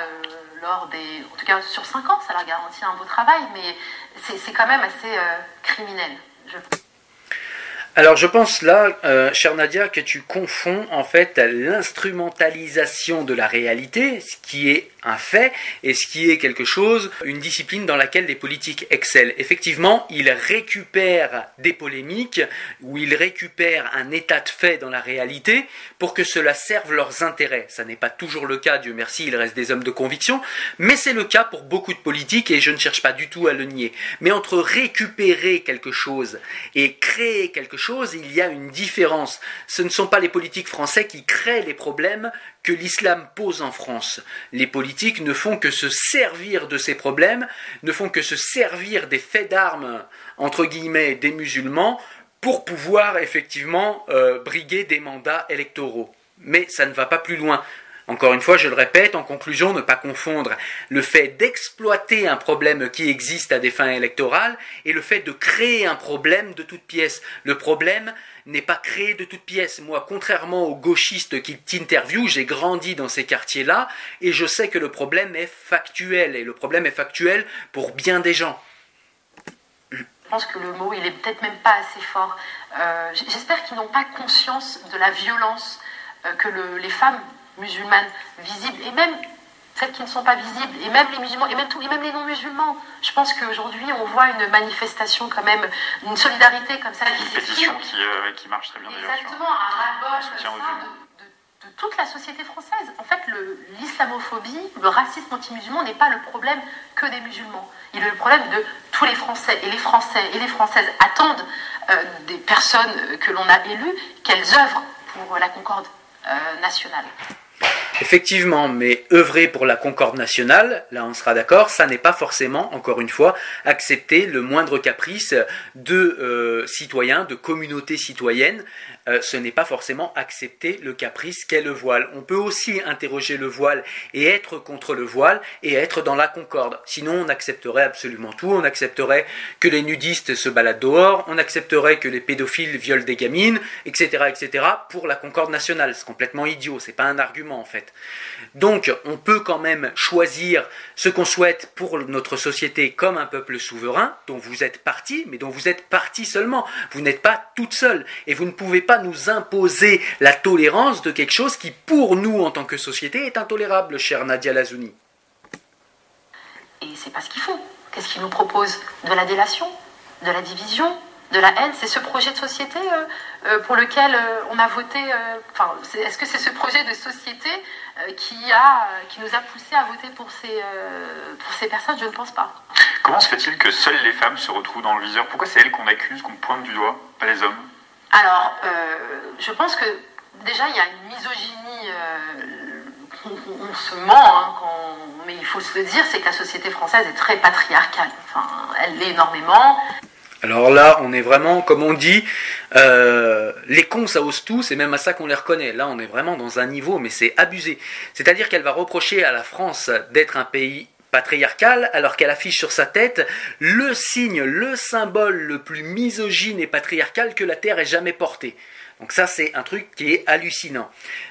lors des. En tout cas, sur 5 ans, ça leur garantit un beau travail, mais c'est quand même assez euh, criminel. Je... Alors je pense là, euh, cher Nadia, que tu confonds en fait l'instrumentalisation de la réalité, ce qui est un fait, et ce qui est quelque chose, une discipline dans laquelle les politiques excellent. Effectivement, ils récupèrent des polémiques, ou ils récupèrent un état de fait dans la réalité, pour que cela serve leurs intérêts. Ça n'est pas toujours le cas, Dieu merci, il reste des hommes de conviction, mais c'est le cas pour beaucoup de politiques, et je ne cherche pas du tout à le nier. Mais entre récupérer quelque chose et créer quelque chose, il y a une différence. Ce ne sont pas les politiques français qui créent les problèmes que l'islam pose en France. Les politiques ne font que se servir de ces problèmes, ne font que se servir des faits d'armes, entre guillemets, des musulmans, pour pouvoir effectivement euh, briguer des mandats électoraux. Mais ça ne va pas plus loin. Encore une fois, je le répète, en conclusion, ne pas confondre le fait d'exploiter un problème qui existe à des fins électorales et le fait de créer un problème de toute pièce. Le problème n'est pas créé de toute pièce. Moi, contrairement aux gauchistes qui t'interviewent, j'ai grandi dans ces quartiers-là et je sais que le problème est factuel et le problème est factuel pour bien des gens. Je pense que le mot, il est peut-être même pas assez fort. Euh, j'espère qu'ils n'ont pas conscience de la violence euh, que les femmes musulmanes visibles, et même celles qui ne sont pas visibles, et même les musulmans, et même, tout, et même les non-musulmans. Je pense qu'aujourd'hui, on voit une manifestation quand même, une solidarité comme ça. Une pétition qui, euh, qui, marche très bien d'ailleurs. Exactement, un ras de, de, toute la société française. En fait, l'islamophobie, le, racisme anti-musulman n'est pas le problème que des musulmans. Il est le problème de tous les Français. Et les Français et les Françaises attendent euh, des personnes que l'on a élues qu'elles œuvrent pour la concorde euh, nationale. Effectivement, mais œuvrer pour la concorde nationale, là on sera d'accord, ça n'est pas forcément, encore une fois, accepter le moindre caprice de euh, citoyens, de communautés citoyennes. Euh, ce n'est pas forcément accepter le caprice qu'est le voile. On peut aussi interroger le voile et être contre le voile et être dans la concorde. Sinon, on accepterait absolument tout. On accepterait que les nudistes se baladent dehors, on accepterait que les pédophiles violent des gamines, etc., etc. pour la concorde nationale. C'est complètement idiot. C'est pas un argument en fait. Donc, on peut quand même choisir ce qu'on souhaite pour notre société comme un peuple souverain, dont vous êtes parti, mais dont vous êtes parti seulement. Vous n'êtes pas toute seule et vous ne pouvez pas nous imposer la tolérance de quelque chose qui, pour nous, en tant que société, est intolérable, cher Nadia Lazouni. Et c'est pas ce qu'il faut. Qu'est-ce qu'il nous propose? De la délation? De la division? De la haine, c'est ce projet de société euh, euh, pour lequel euh, on a voté. Enfin, est-ce que c'est ce projet de société qui a, qui nous a poussé à voter pour ces, pour ces personnes? Je ne pense pas. Comment se fait-il que seules les femmes se retrouvent dans le viseur? Pourquoi c'est elles qu'on accuse, qu'on pointe du doigt, pas les hommes? Alors, euh, je pense que déjà, il y a une misogynie. Euh, on, se ment, hein, mais il faut se le dire, c'est que la société française est très patriarcale. Enfin, elle l'est énormément. Alors là, on est vraiment, comme on dit, euh, les cons, ça ose tout, c'est même à ça qu'on les reconnaît. Là, on est vraiment dans un niveau, mais c'est abusé. C'est-à-dire qu'elle va reprocher à la France d'être un pays patriarcale alors qu'elle affiche sur sa tête le signe, le symbole le plus misogyne et patriarcal que la Terre ait jamais porté. Donc ça c'est un truc qui est hallucinant.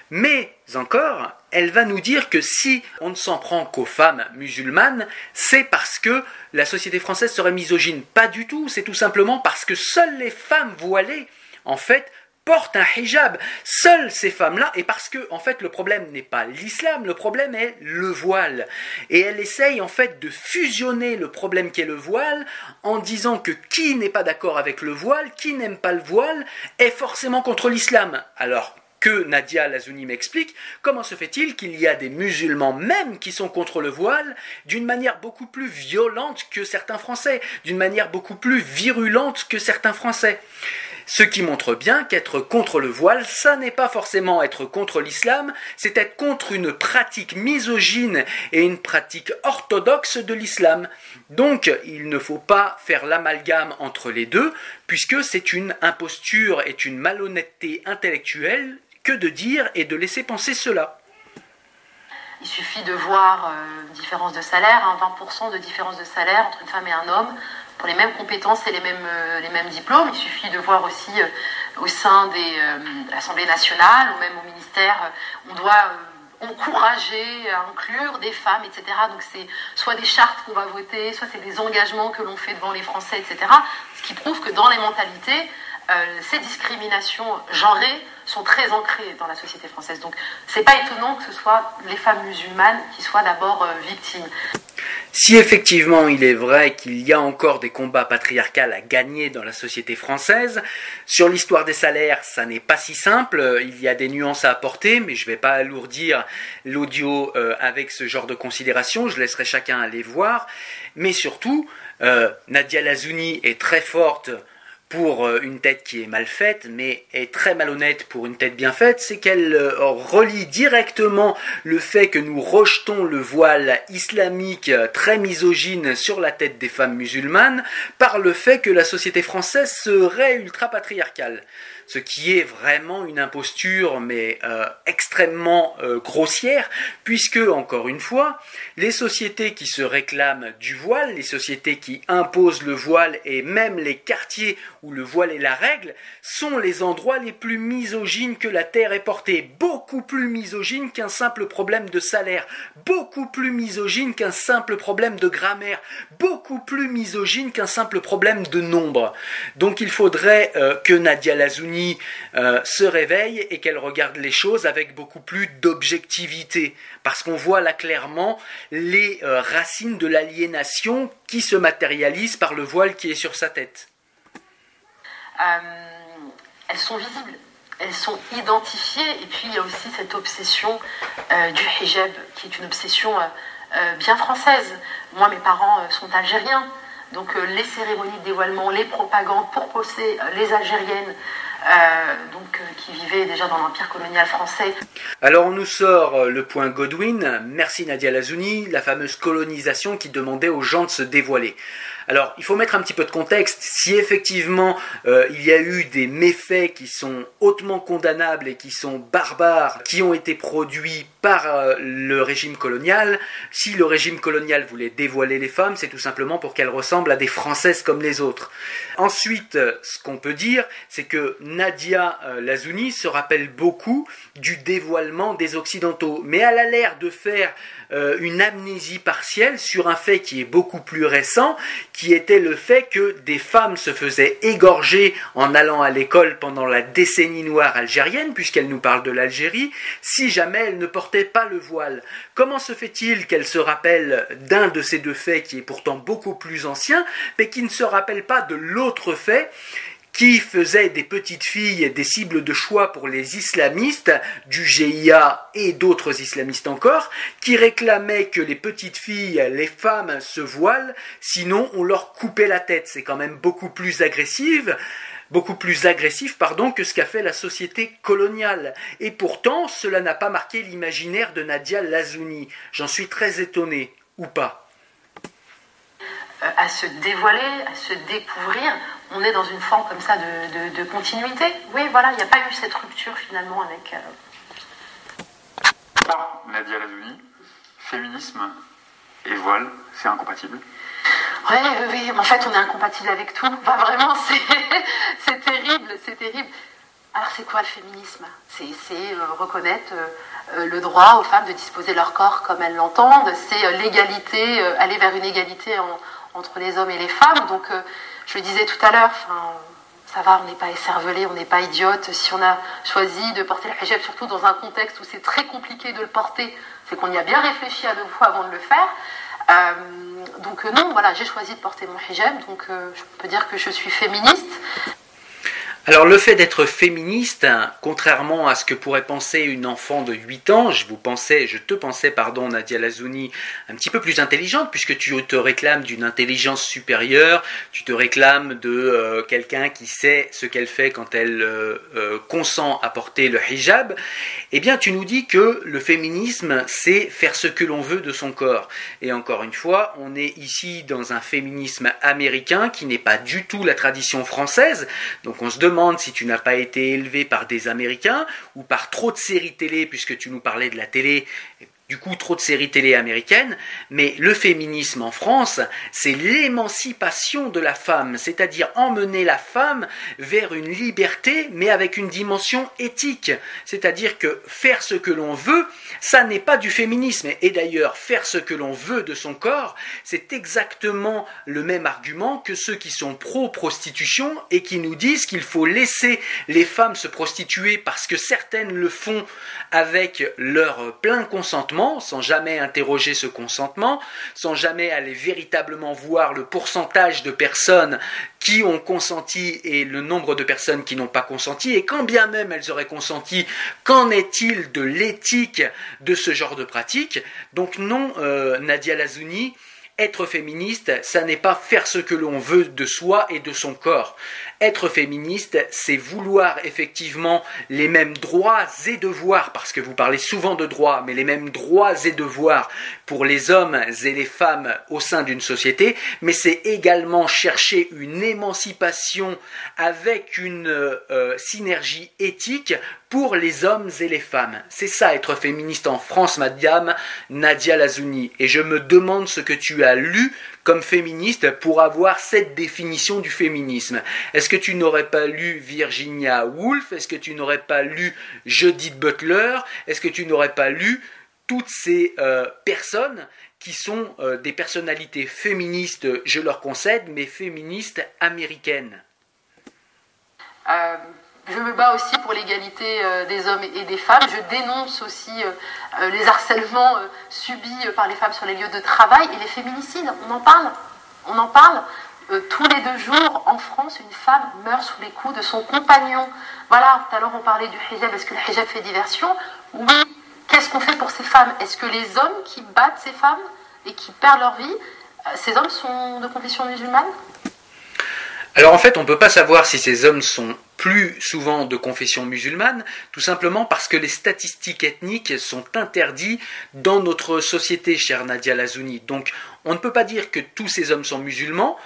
Mais encore, elle va nous dire que si on ne s'en prend qu'aux femmes musulmanes, c'est parce que la société française serait misogyne. Pas du tout, c'est tout simplement parce que seules les femmes voilées, en fait, portent un hijab. Seules ces femmes-là, et parce que en fait le problème n'est pas l'islam, le problème est le voile. Et elle essaye en fait de fusionner le problème qu'est le voile en disant que qui n'est pas d'accord avec le voile, qui n'aime pas le voile, est forcément contre l'islam. Alors que Nadia Lazouni m'explique, comment se fait-il qu'il y a des musulmans même qui sont contre le voile d'une manière beaucoup plus violente que certains Français, d'une manière beaucoup plus virulente que certains Français? Ce qui montre bien qu'être contre le voile, ça n'est pas forcément être contre l'islam, c'est être contre une pratique misogyne et une pratique orthodoxe de l'islam. Donc il ne faut pas faire l'amalgame entre les deux, puisque c'est une imposture et une malhonnêteté intellectuelle que de dire et de laisser penser cela. Il suffit de voir une euh, différence de salaire, 20% de différence de salaire entre une femme et un homme pour les mêmes compétences et les mêmes, euh, les mêmes diplômes. Il suffit de voir aussi euh, au sein de l'Assemblée nationale ou même au ministère, on doit encourager à inclure des femmes, etc. Donc c'est soit des chartes qu'on va voter, soit c'est des engagements que l'on fait devant les Français, etc. Ce qui prouve que dans les mentalités, ces discriminations genrées sont très ancrées dans la société française. Donc c'est pas étonnant que ce soit les femmes musulmanes qui soient d'abord euh, victimes. Si effectivement il est vrai qu'il y a encore des combats patriarcaux à gagner dans la société française, sur l'histoire des salaires, ça n'est pas si simple, il y a des nuances à apporter, mais je ne vais pas alourdir l'audio euh, avec ce genre de considérations, je laisserai chacun aller voir. Mais surtout, euh, Nadia Lazouni est très forte pour euh, une tête qui est mal faite, mais est très malhonnête pour une tête bien faite, c'est qu'elle euh, relie directement le fait que nous rejetons le voile islamique euh, très misogyne sur la tête des femmes musulmanes par le fait que la société française serait ultra-patriarcale ce qui est vraiment une imposture, mais euh, extrêmement euh, grossière, puisque, encore une fois, les sociétés qui se réclament du voile, les sociétés qui imposent le voile, et même les quartiers où le voile est la règle, sont les endroits les plus misogynes que la Terre ait porté, beaucoup plus misogynes qu'un simple problème de salaire, beaucoup plus misogynes qu'un simple problème de grammaire, beaucoup plus misogynes qu'un simple problème de nombre. Donc il faudrait euh, que Nadia Lazouni euh, se réveille et qu'elle regarde les choses avec beaucoup plus d'objectivité, parce qu'on voit là clairement les euh, racines de l'aliénation qui se matérialisent par le voile qui est sur sa tête. Euh, elles sont visibles, elles sont identifiées, et puis il y a aussi cette obsession du hijab, qui est une obsession bien française. Moi, mes parents sont algériens. Donc les cérémonies de dévoilement, les propagandes pour pousser les Algériennes euh, donc, euh, qui vivait déjà dans l'Empire colonial français. Alors on nous sort euh, le point Godwin, merci Nadia Lazouni, la fameuse colonisation qui demandait aux gens de se dévoiler. Alors, il faut mettre un petit peu de contexte. Si effectivement euh, il y a eu des méfaits qui sont hautement condamnables et qui sont barbares, qui ont été produits par euh, le régime colonial, si le régime colonial voulait dévoiler les femmes, c'est tout simplement pour qu'elles ressemblent à des Françaises comme les autres. Ensuite, ce qu'on peut dire, c'est que Nadia euh, Lazouni se rappelle beaucoup du dévoilement des Occidentaux, mais elle a l'air de faire euh, une amnésie partielle sur un fait qui est beaucoup plus récent, qui était le fait que des femmes se faisaient égorger en allant à l'école pendant la décennie noire algérienne, puisqu'elle nous parle de l'Algérie, si jamais elles ne portaient pas le voile. Comment se fait-il qu'elle se rappelle d'un de ces deux faits qui est pourtant beaucoup plus ancien, mais qui ne se rappelle pas de l'autre fait? Qui faisait des petites filles des cibles de choix pour les islamistes du GIA et d'autres islamistes encore, qui réclamaient que les petites filles, les femmes se voilent, sinon on leur coupait la tête. C'est quand même beaucoup plus agressif beaucoup plus agressif pardon, que ce qu'a fait la société coloniale. Et pourtant, cela n'a pas marqué l'imaginaire de Nadia Lazouni. J'en suis très étonné, ou pas euh, à se dévoiler, à se découvrir on est dans une forme comme ça de, continuité. Oui, voilà, il n'y a pas eu cette rupture finalement avec. Euh... Nadia Lazouni, féminisme et voile, c'est incompatible oui, oui, oui, en fait, on est incompatible avec tout. Enfin, vraiment, c'est terrible, c'est terrible. Alors, c'est quoi le féminisme? C'est euh, reconnaître euh, le droit aux femmes de disposer leur corps comme elles l'entendent. C'est euh, l'égalité, aller vers une égalité entre les hommes et les femmes. Donc, je le disais tout à l'heure, ça va, on n'est pas écervelé, on n'est pas idiote. Si on a choisi de porter le hijab, surtout dans un contexte où c'est très compliqué de le porter, c'est qu'on y a bien réfléchi à deux fois avant de le faire. Euh, donc euh, non, voilà, j'ai choisi de porter mon hijab, donc euh, je peux dire que je suis féministe. Alors le fait d'être féministe, contrairement à ce que pourrait penser une enfant de 8 ans, je vous pensais, je te pensais, pardon, Nadia Lazouni, un petit peu plus intelligente, puisque tu te réclames d'une intelligence supérieure, tu te réclames de euh, quelqu'un qui sait ce qu'elle fait quand elle euh, euh, consent à porter le hijab, eh bien tu nous dis que le féminisme, c'est faire ce que l'on veut de son corps. Et encore une fois, on est ici dans un féminisme américain qui n'est pas du tout la tradition française, donc on se demande si tu n'as pas été élevé par des Américains ou par trop de séries télé, puisque tu nous parlais de la télé du coup trop de séries télé américaines, mais le féminisme en France, c'est l'émancipation de la femme, c'est-à-dire emmener la femme vers une liberté, mais avec une dimension éthique. C'est-à-dire que faire ce que l'on veut, ça n'est pas du féminisme. Et d'ailleurs, faire ce que l'on veut de son corps, c'est exactement le même argument que ceux qui sont pro-prostitution et qui nous disent qu'il faut laisser les femmes se prostituer parce que certaines le font avec leur plein consentement sans jamais interroger ce consentement, sans jamais aller véritablement voir le pourcentage de personnes qui ont consenti et le nombre de personnes qui n'ont pas consenti, et quand bien même elles auraient consenti, qu'en est-il de l'éthique de ce genre de pratique? Donc non, euh, Nadia Lazouni, être féministe, ça n'est pas faire ce que l'on veut de soi et de son corps. Être féministe, c'est vouloir effectivement les mêmes droits et devoirs, parce que vous parlez souvent de droits, mais les mêmes droits et devoirs pour les hommes et les femmes au sein d'une société, mais c'est également chercher une émancipation avec une euh, synergie éthique pour les hommes et les femmes. C'est ça être féministe en France, madame Nadia Lazouni. Et je me demande ce que tu as lu comme féministe pour avoir cette définition du féminisme. Est-ce que tu n'aurais pas lu Virginia Woolf? Est-ce que tu n'aurais pas lu Judith Butler? Est-ce que tu n'aurais pas lu toutes ces euh, personnes qui sont euh, des personnalités féministes, je leur concède, mais féministes américaines? Euh, je me bats aussi pour l'égalité euh, des hommes et des femmes. Je dénonce aussi euh, euh, les harcèlements subis par les femmes sur les lieux de travail et les féminicides. On en parle. On en parle. tous les deux jours, en France, une femme meurt sous les coups de son compagnon. Voilà, tout à l'heure on parlait du hijab. Est-ce que le hijab fait diversion? Oui. Qu'est-ce qu'on fait pour ces femmes? Est-ce que les hommes qui battent ces femmes et qui perdent leur vie, ces hommes sont de confession musulmane? Alors en fait, on ne peut pas savoir si ces hommes sont plus souvent de confession musulmane, tout simplement parce que les statistiques ethniques sont interdites dans notre société, chère Nadia Lazouni. Donc on ne peut pas dire que tous ces hommes sont musulmans,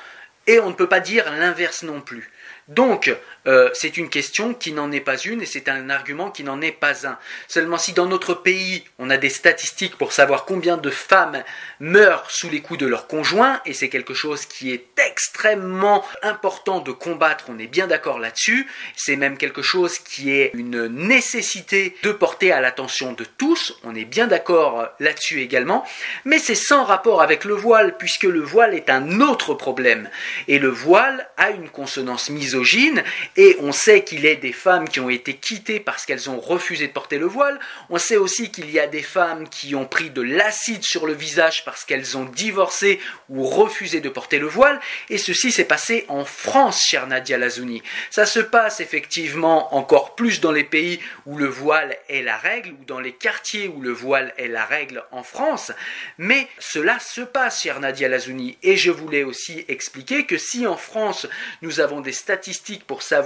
et on ne peut pas dire l'inverse non plus. Donc, euh, c'est une question qui n'en est pas une et c'est un argument qui n'en est pas un. Seulement si dans notre pays, on a des statistiques pour savoir combien de femmes meurent sous les coups de leurs conjoints, et c'est quelque chose qui est extrêmement important de combattre, on est bien d'accord là-dessus, c'est même quelque chose qui est une nécessité de porter à l'attention de tous, on est bien d'accord là-dessus également, mais c'est sans rapport avec le voile, puisque le voile est un autre problème, et le voile a une consonance misogyne et on sait qu'il y a des femmes qui ont été quittées parce qu'elles ont refusé de porter le voile, on sait aussi qu'il y a des femmes qui ont pris de l'acide sur le visage parce qu'elles ont divorcé ou refusé de porter le voile, et ceci s'est passé en France, chère Nadia Lazouni. Ça se passe effectivement encore plus dans les pays où le voile est la règle, ou dans les quartiers où le voile est la règle en France, mais cela se passe, chère Nadia Lazouni, et je voulais aussi expliquer que si en France nous avons des statistiques pour savoir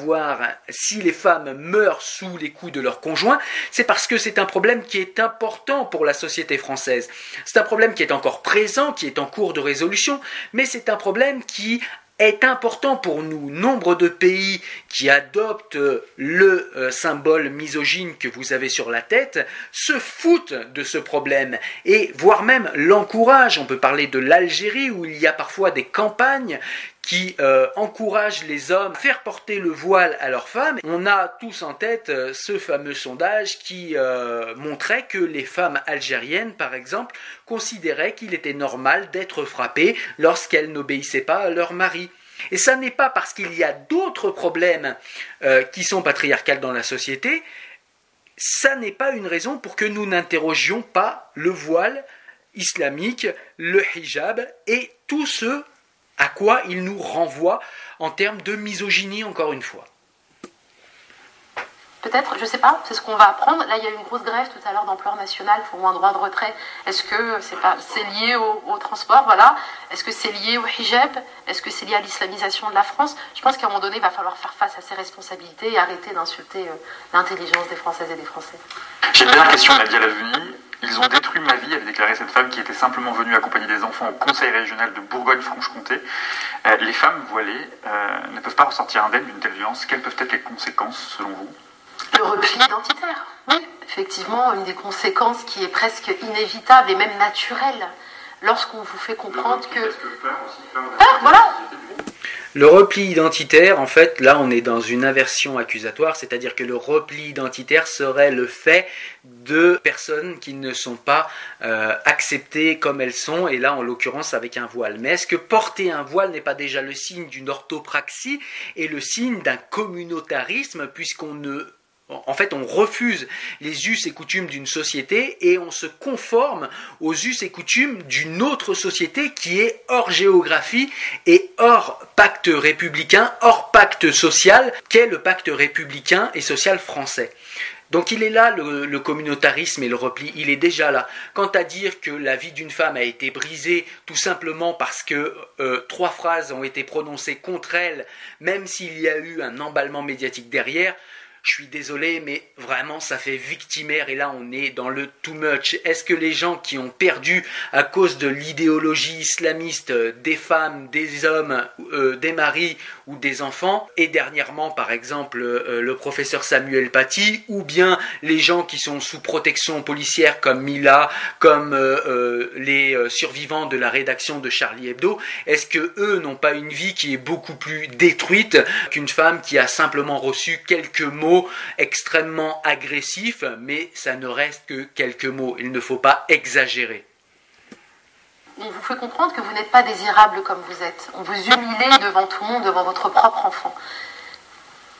si les femmes meurent sous les coups de leurs conjoints, c'est parce que c'est un problème qui est important pour la société française. C'est un problème qui est encore présent, qui est en cours de résolution, mais c'est un problème qui est important pour nous. Nombre de pays qui adoptent le euh, symbole misogyne que vous avez sur la tête se foutent de ce problème et voire même l'encouragent. On peut parler de l'Algérie où il y a parfois des campagnes qui euh, encouragent les hommes à faire porter le voile à leurs femmes. On a tous en tête euh, ce fameux sondage qui montrait que les femmes algériennes, par exemple, considéraient qu'il était normal d'être frappées lorsqu'elles n'obéissaient pas à leur mari. Et ça n'est pas parce qu'il y a d'autres problèmes euh, qui sont patriarcales dans la société, ça n'est pas une raison pour que nous n'interrogions pas le voile islamique, le hijab et tout ce à quoi il nous renvoie en termes de misogynie encore une fois. Peut-être, je ne sais pas, c'est ce qu'on va apprendre. Là, il y a eu une grosse grève tout à l'heure d'ampleur nationale pour un droit de retrait. Est-ce que c'est pas lié au, transport, voilà Est-ce que c'est lié au hijab? Est-ce que c'est lié à l'islamisation de la France? Je pense qu'à un moment donné, il va falloir faire face à ses responsabilités et arrêter d'insulter euh, l'intelligence des Françaises et des Français. J'ai une dernière question, Nadia Laveni. Ils ont détruit ma vie, avait déclaré cette femme qui était simplement venue accompagner des enfants au conseil régional de Bourgogne-Franche-Comté. Euh, les femmes voilées euh, ne peuvent pas ressortir indemnes d'une telle violence. Quelles peuvent être les conséquences selon vous? Le repli identitaire. Oui, effectivement, une des conséquences qui est presque inévitable et même naturelle lorsqu'on vous fait comprendre que. peur, voilà le repli identitaire, en fait, là on est dans une inversion accusatoire, c'est-à-dire que le repli identitaire serait le fait de personnes qui ne sont pas euh, acceptées comme elles sont, et là en l'occurrence avec un voile. Mais est-ce que porter un voile n'est pas déjà le signe d'une orthopraxie et le signe d'un communautarisme, puisqu'on ne en fait, on refuse les us et coutumes d'une société et on se conforme aux us et coutumes d'une autre société qui est hors géographie et hors pacte républicain, hors pacte social, qu'est le pacte républicain et social français. Donc il est là le, communautarisme et le repli, il est déjà là. Quant à dire que la vie d'une femme a été brisée tout simplement parce que euh, trois phrases ont été prononcées contre elle, même s'il y a eu un emballement médiatique derrière, je suis désolé, mais vraiment, ça fait victimaire et là, on est dans le too much. Est-ce que les gens qui ont perdu à cause de l'idéologie islamiste euh, des femmes, des hommes, euh, des maris ou des enfants, et dernièrement, par exemple, euh, le professeur Samuel Paty, ou bien les gens qui sont sous protection policière comme Mila, comme les survivants de la rédaction de Charlie Hebdo, est-ce que eux n'ont pas une vie qui est beaucoup plus détruite qu'une femme qui a simplement reçu quelques mots extrêmement agressif, mais ça ne reste que quelques mots. Il ne faut pas exagérer. On vous fait comprendre que vous n'êtes pas désirable comme vous êtes. On vous humilie devant tout le monde, devant votre propre enfant.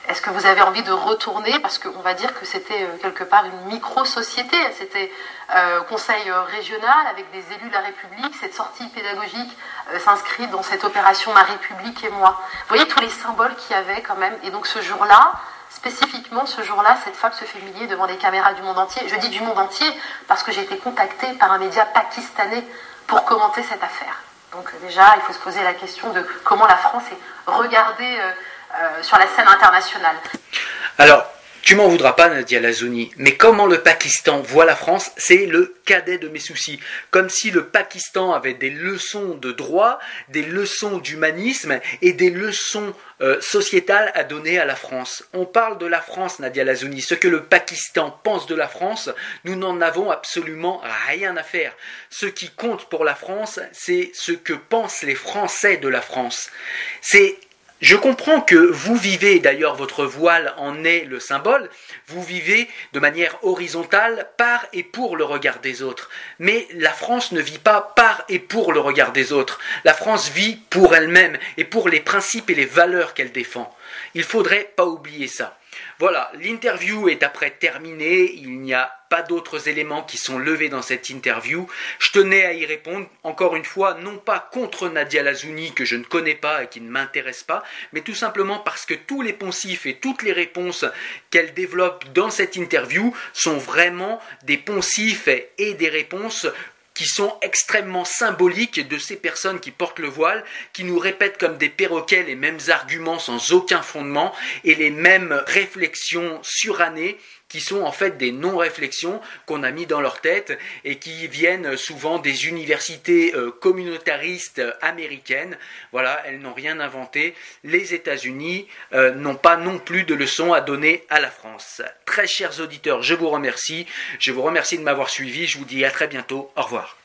Est-ce que vous avez envie de retourner Parce qu'on va dire que c'était euh, quelque part une micro-société? C'était euh, conseil euh, régional avec des élus de la République. Cette sortie pédagogique s'inscrit dans cette opération Ma République et moi. Vous voyez tous les symboles qu'il y avait quand même. Et donc ce jour-là, spécifiquement ce jour-là, cette femme se fait humilier devant les caméras du monde entier. Je dis du monde entier parce que j'ai été contactée par un média pakistanais pour commenter cette affaire. Donc déjà, il faut se poser la question de comment la France est regardée euh, euh, sur la scène internationale. Alors, tu m'en voudras pas, Nadia Lazouni, mais comment le Pakistan voit la France, c'est le cadet de mes soucis. Comme si le Pakistan avait des leçons de droit, des leçons d'humanisme et des leçons euh, sociétales à donner à la France. On parle de la France, Nadia Lazouni. Ce que le Pakistan pense de la France, nous n'en avons absolument rien à faire. Ce qui compte pour la France, c'est ce que pensent les Français de la France. C'est je comprends que vous vivez, d'ailleurs votre voile en est le symbole, vous vivez de manière horizontale par et pour le regard des autres. Mais la France ne vit pas par et pour le regard des autres. La France vit pour elle-même et pour les principes et les valeurs qu'elle défend. Il faudrait pas oublier ça. Voilà, l'interview est après terminée, il n'y a pas d'autres éléments qui sont levés dans cette interview. Je tenais à y répondre, encore une fois, non pas contre Nadia Lazouni que je ne connais pas et qui ne m'intéresse pas, mais tout simplement parce que tous les poncifs et toutes les réponses qu'elle développe dans cette interview sont vraiment des poncifs et des réponses qui sont extrêmement symboliques de ces personnes qui portent le voile, qui nous répètent comme des perroquets les mêmes arguments sans aucun fondement et les mêmes réflexions surannées qui sont en fait des non-réflexions qu'on a mis dans leur tête et qui viennent souvent des universités euh, communautaristes américaines. Voilà, elles n'ont rien inventé. Les États-Unis euh, n'ont pas non plus de leçons à donner à la France. Très chers auditeurs, je vous remercie. Je vous remercie de m'avoir suivi. Je vous dis à très bientôt. Au revoir.